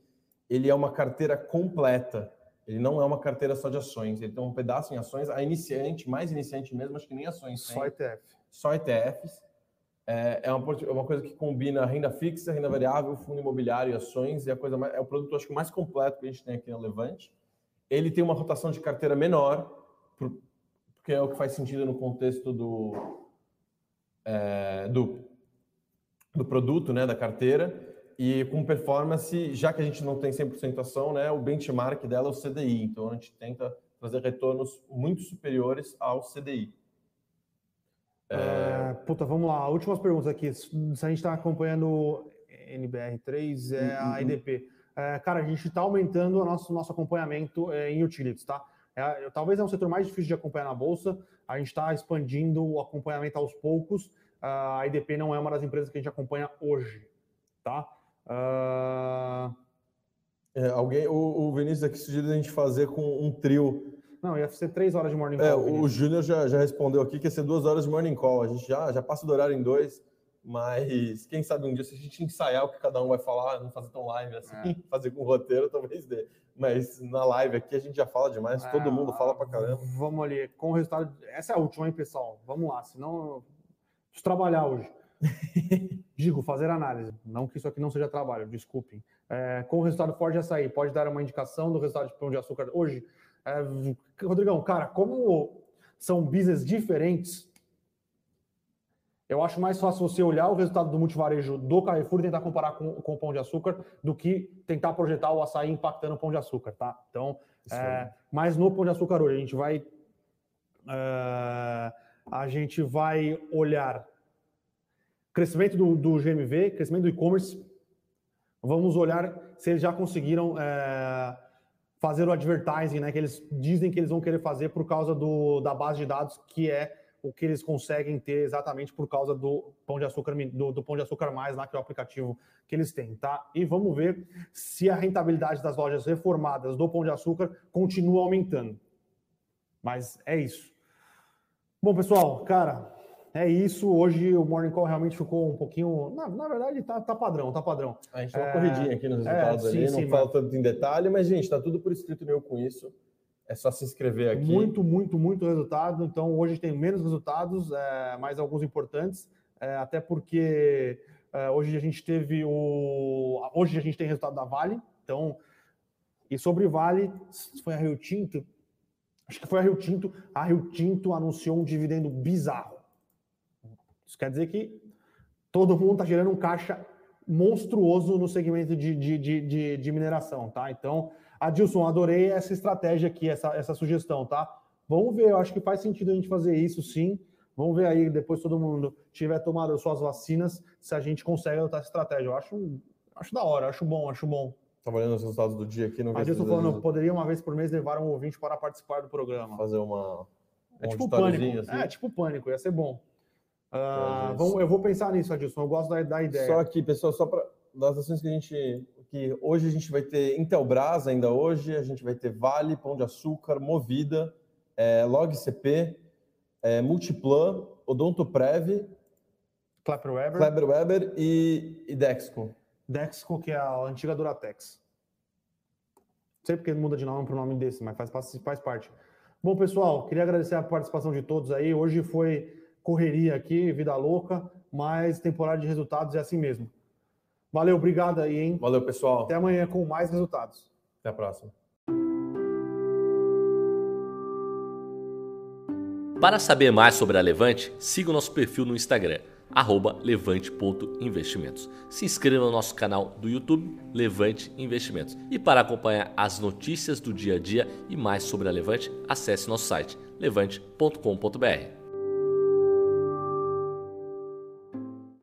Ele é uma carteira completa. Ele não é uma carteira só de ações. Ele tem um pedaço em ações. A iniciante, mais iniciante mesmo, acho que nem ações. Só tem. ETF. Só ETFs. É, é, uma, é uma coisa que combina renda fixa, renda variável, fundo imobiliário e ações. E a coisa mais, é o produto, acho que mais completo que a gente tem aqui na Levante. Ele tem uma rotação de carteira menor, porque é o que faz sentido no contexto do, é, do, do produto, né, da carteira. E com performance, já que a gente não tem 100% ação, né, o benchmark dela é o CDI. Então a gente tenta fazer retornos muito superiores ao CDI. É... puta, vamos lá. Últimas perguntas aqui. Se a gente está acompanhando NBR3, é a uhum. IDP. É, cara, a gente está aumentando o nosso, nosso acompanhamento é, em utilities, tá? É, talvez é um setor mais difícil de acompanhar na bolsa. A gente está expandindo o acompanhamento aos poucos. A IDP não é uma das empresas que a gente acompanha hoje, tá? Uh... É, alguém, o, o Vinícius aqui sugeriu a gente fazer com um trio não, ia ser três horas de morning é, call. É, o Júnior já, já respondeu aqui que ia ser duas horas de morning call. A gente já, já passa do horário em dois, mas quem sabe um dia, se a gente ensaiar o que cada um vai falar, não fazer tão live assim, é. (laughs) fazer com roteiro, talvez dê. Mas na live aqui a gente já fala demais, é, todo mundo fala pra caramba. Vamos ali, com o resultado. Essa é a última, hein, pessoal? Vamos lá, senão preciso trabalhar hoje. (laughs) Digo, fazer análise. Não que isso aqui não seja trabalho, desculpem. É, com o resultado forte sair, pode dar uma indicação do resultado de pão de açúcar hoje? É, Rodrigão, cara, como são business diferentes, eu acho mais fácil você olhar o resultado do multivarejo do Carrefour e tentar comparar com, com o Pão de Açúcar do que tentar projetar o açaí impactando o Pão de Açúcar, tá? Então, é, mas no Pão de Açúcar hoje, a gente vai é, a gente vai olhar crescimento do, do GMV, crescimento do e-commerce, vamos olhar se eles já conseguiram é, fazer o advertising, né? Que eles dizem que eles vão querer fazer por causa do, da base de dados, que é o que eles conseguem ter exatamente por causa do pão de açúcar do, do pão de açúcar mais lá que é o aplicativo que eles têm, tá? E vamos ver se a rentabilidade das lojas reformadas do pão de açúcar continua aumentando. Mas é isso. Bom, pessoal, cara, é isso. Hoje o Morning Call realmente ficou um pouquinho. Na, na verdade, tá, tá padrão, tá padrão. A gente dá uma é... corridinha aqui nos é, resultados é, ali, sim, não fala tanto em detalhe, mas, gente, tá tudo por escrito meu com isso. É só se inscrever aqui. Muito, muito, muito resultado. Então, hoje tem menos resultados, é, mais alguns importantes, é, até porque é, hoje a gente teve o. Hoje a gente tem resultado da Vale. Então, e sobre Vale, foi a Rio Tinto. Acho que foi a Rio Tinto. A Rio Tinto anunciou um dividendo bizarro isso quer dizer que todo mundo está gerando um caixa monstruoso no segmento de, de, de, de, mineração, tá? Então, Adilson, adorei essa estratégia aqui, essa, essa sugestão, tá? Vamos ver, eu acho que faz sentido a gente fazer isso sim. Vamos ver aí, depois todo mundo tiver tomado suas vacinas, se a gente consegue adotar essa estratégia. Eu acho, acho da hora, acho bom, acho bom. Estava olhando os resultados do dia aqui. Não Adilson falando, poderia uma vez por mês levar um ouvinte para participar do programa. Fazer uma... Um é tipo pânico. Assim. É, tipo pânico, ia ser bom. Uh, vamos, eu vou pensar nisso, Adilson. Eu gosto da, da ideia. Só aqui, pessoal, só para das ações que a gente. que hoje a gente vai ter Intelbras ainda hoje, a gente vai ter Vale, Pão de Açúcar, Movida, é, LogCP, é, Multiplan, Odontoprev, Kleber Weber, Kleber Weber e, e Dexco. Dexco, que é a antiga Duratex. Não sei porque muda de nome para o nome desse, mas faz, faz parte. Bom, pessoal, queria agradecer a participação de todos aí. Hoje foi correria aqui, vida louca, mas temporada de resultados é assim mesmo. Valeu, obrigado aí, hein? Valeu, pessoal. Até amanhã com mais resultados. Até a próxima. Para saber mais sobre a Levante, siga o nosso perfil no Instagram, levante.investimentos. Se inscreva no nosso canal do YouTube, Levante Investimentos. E para acompanhar as notícias do dia a dia e mais sobre a Levante, acesse nosso site levante.com.br.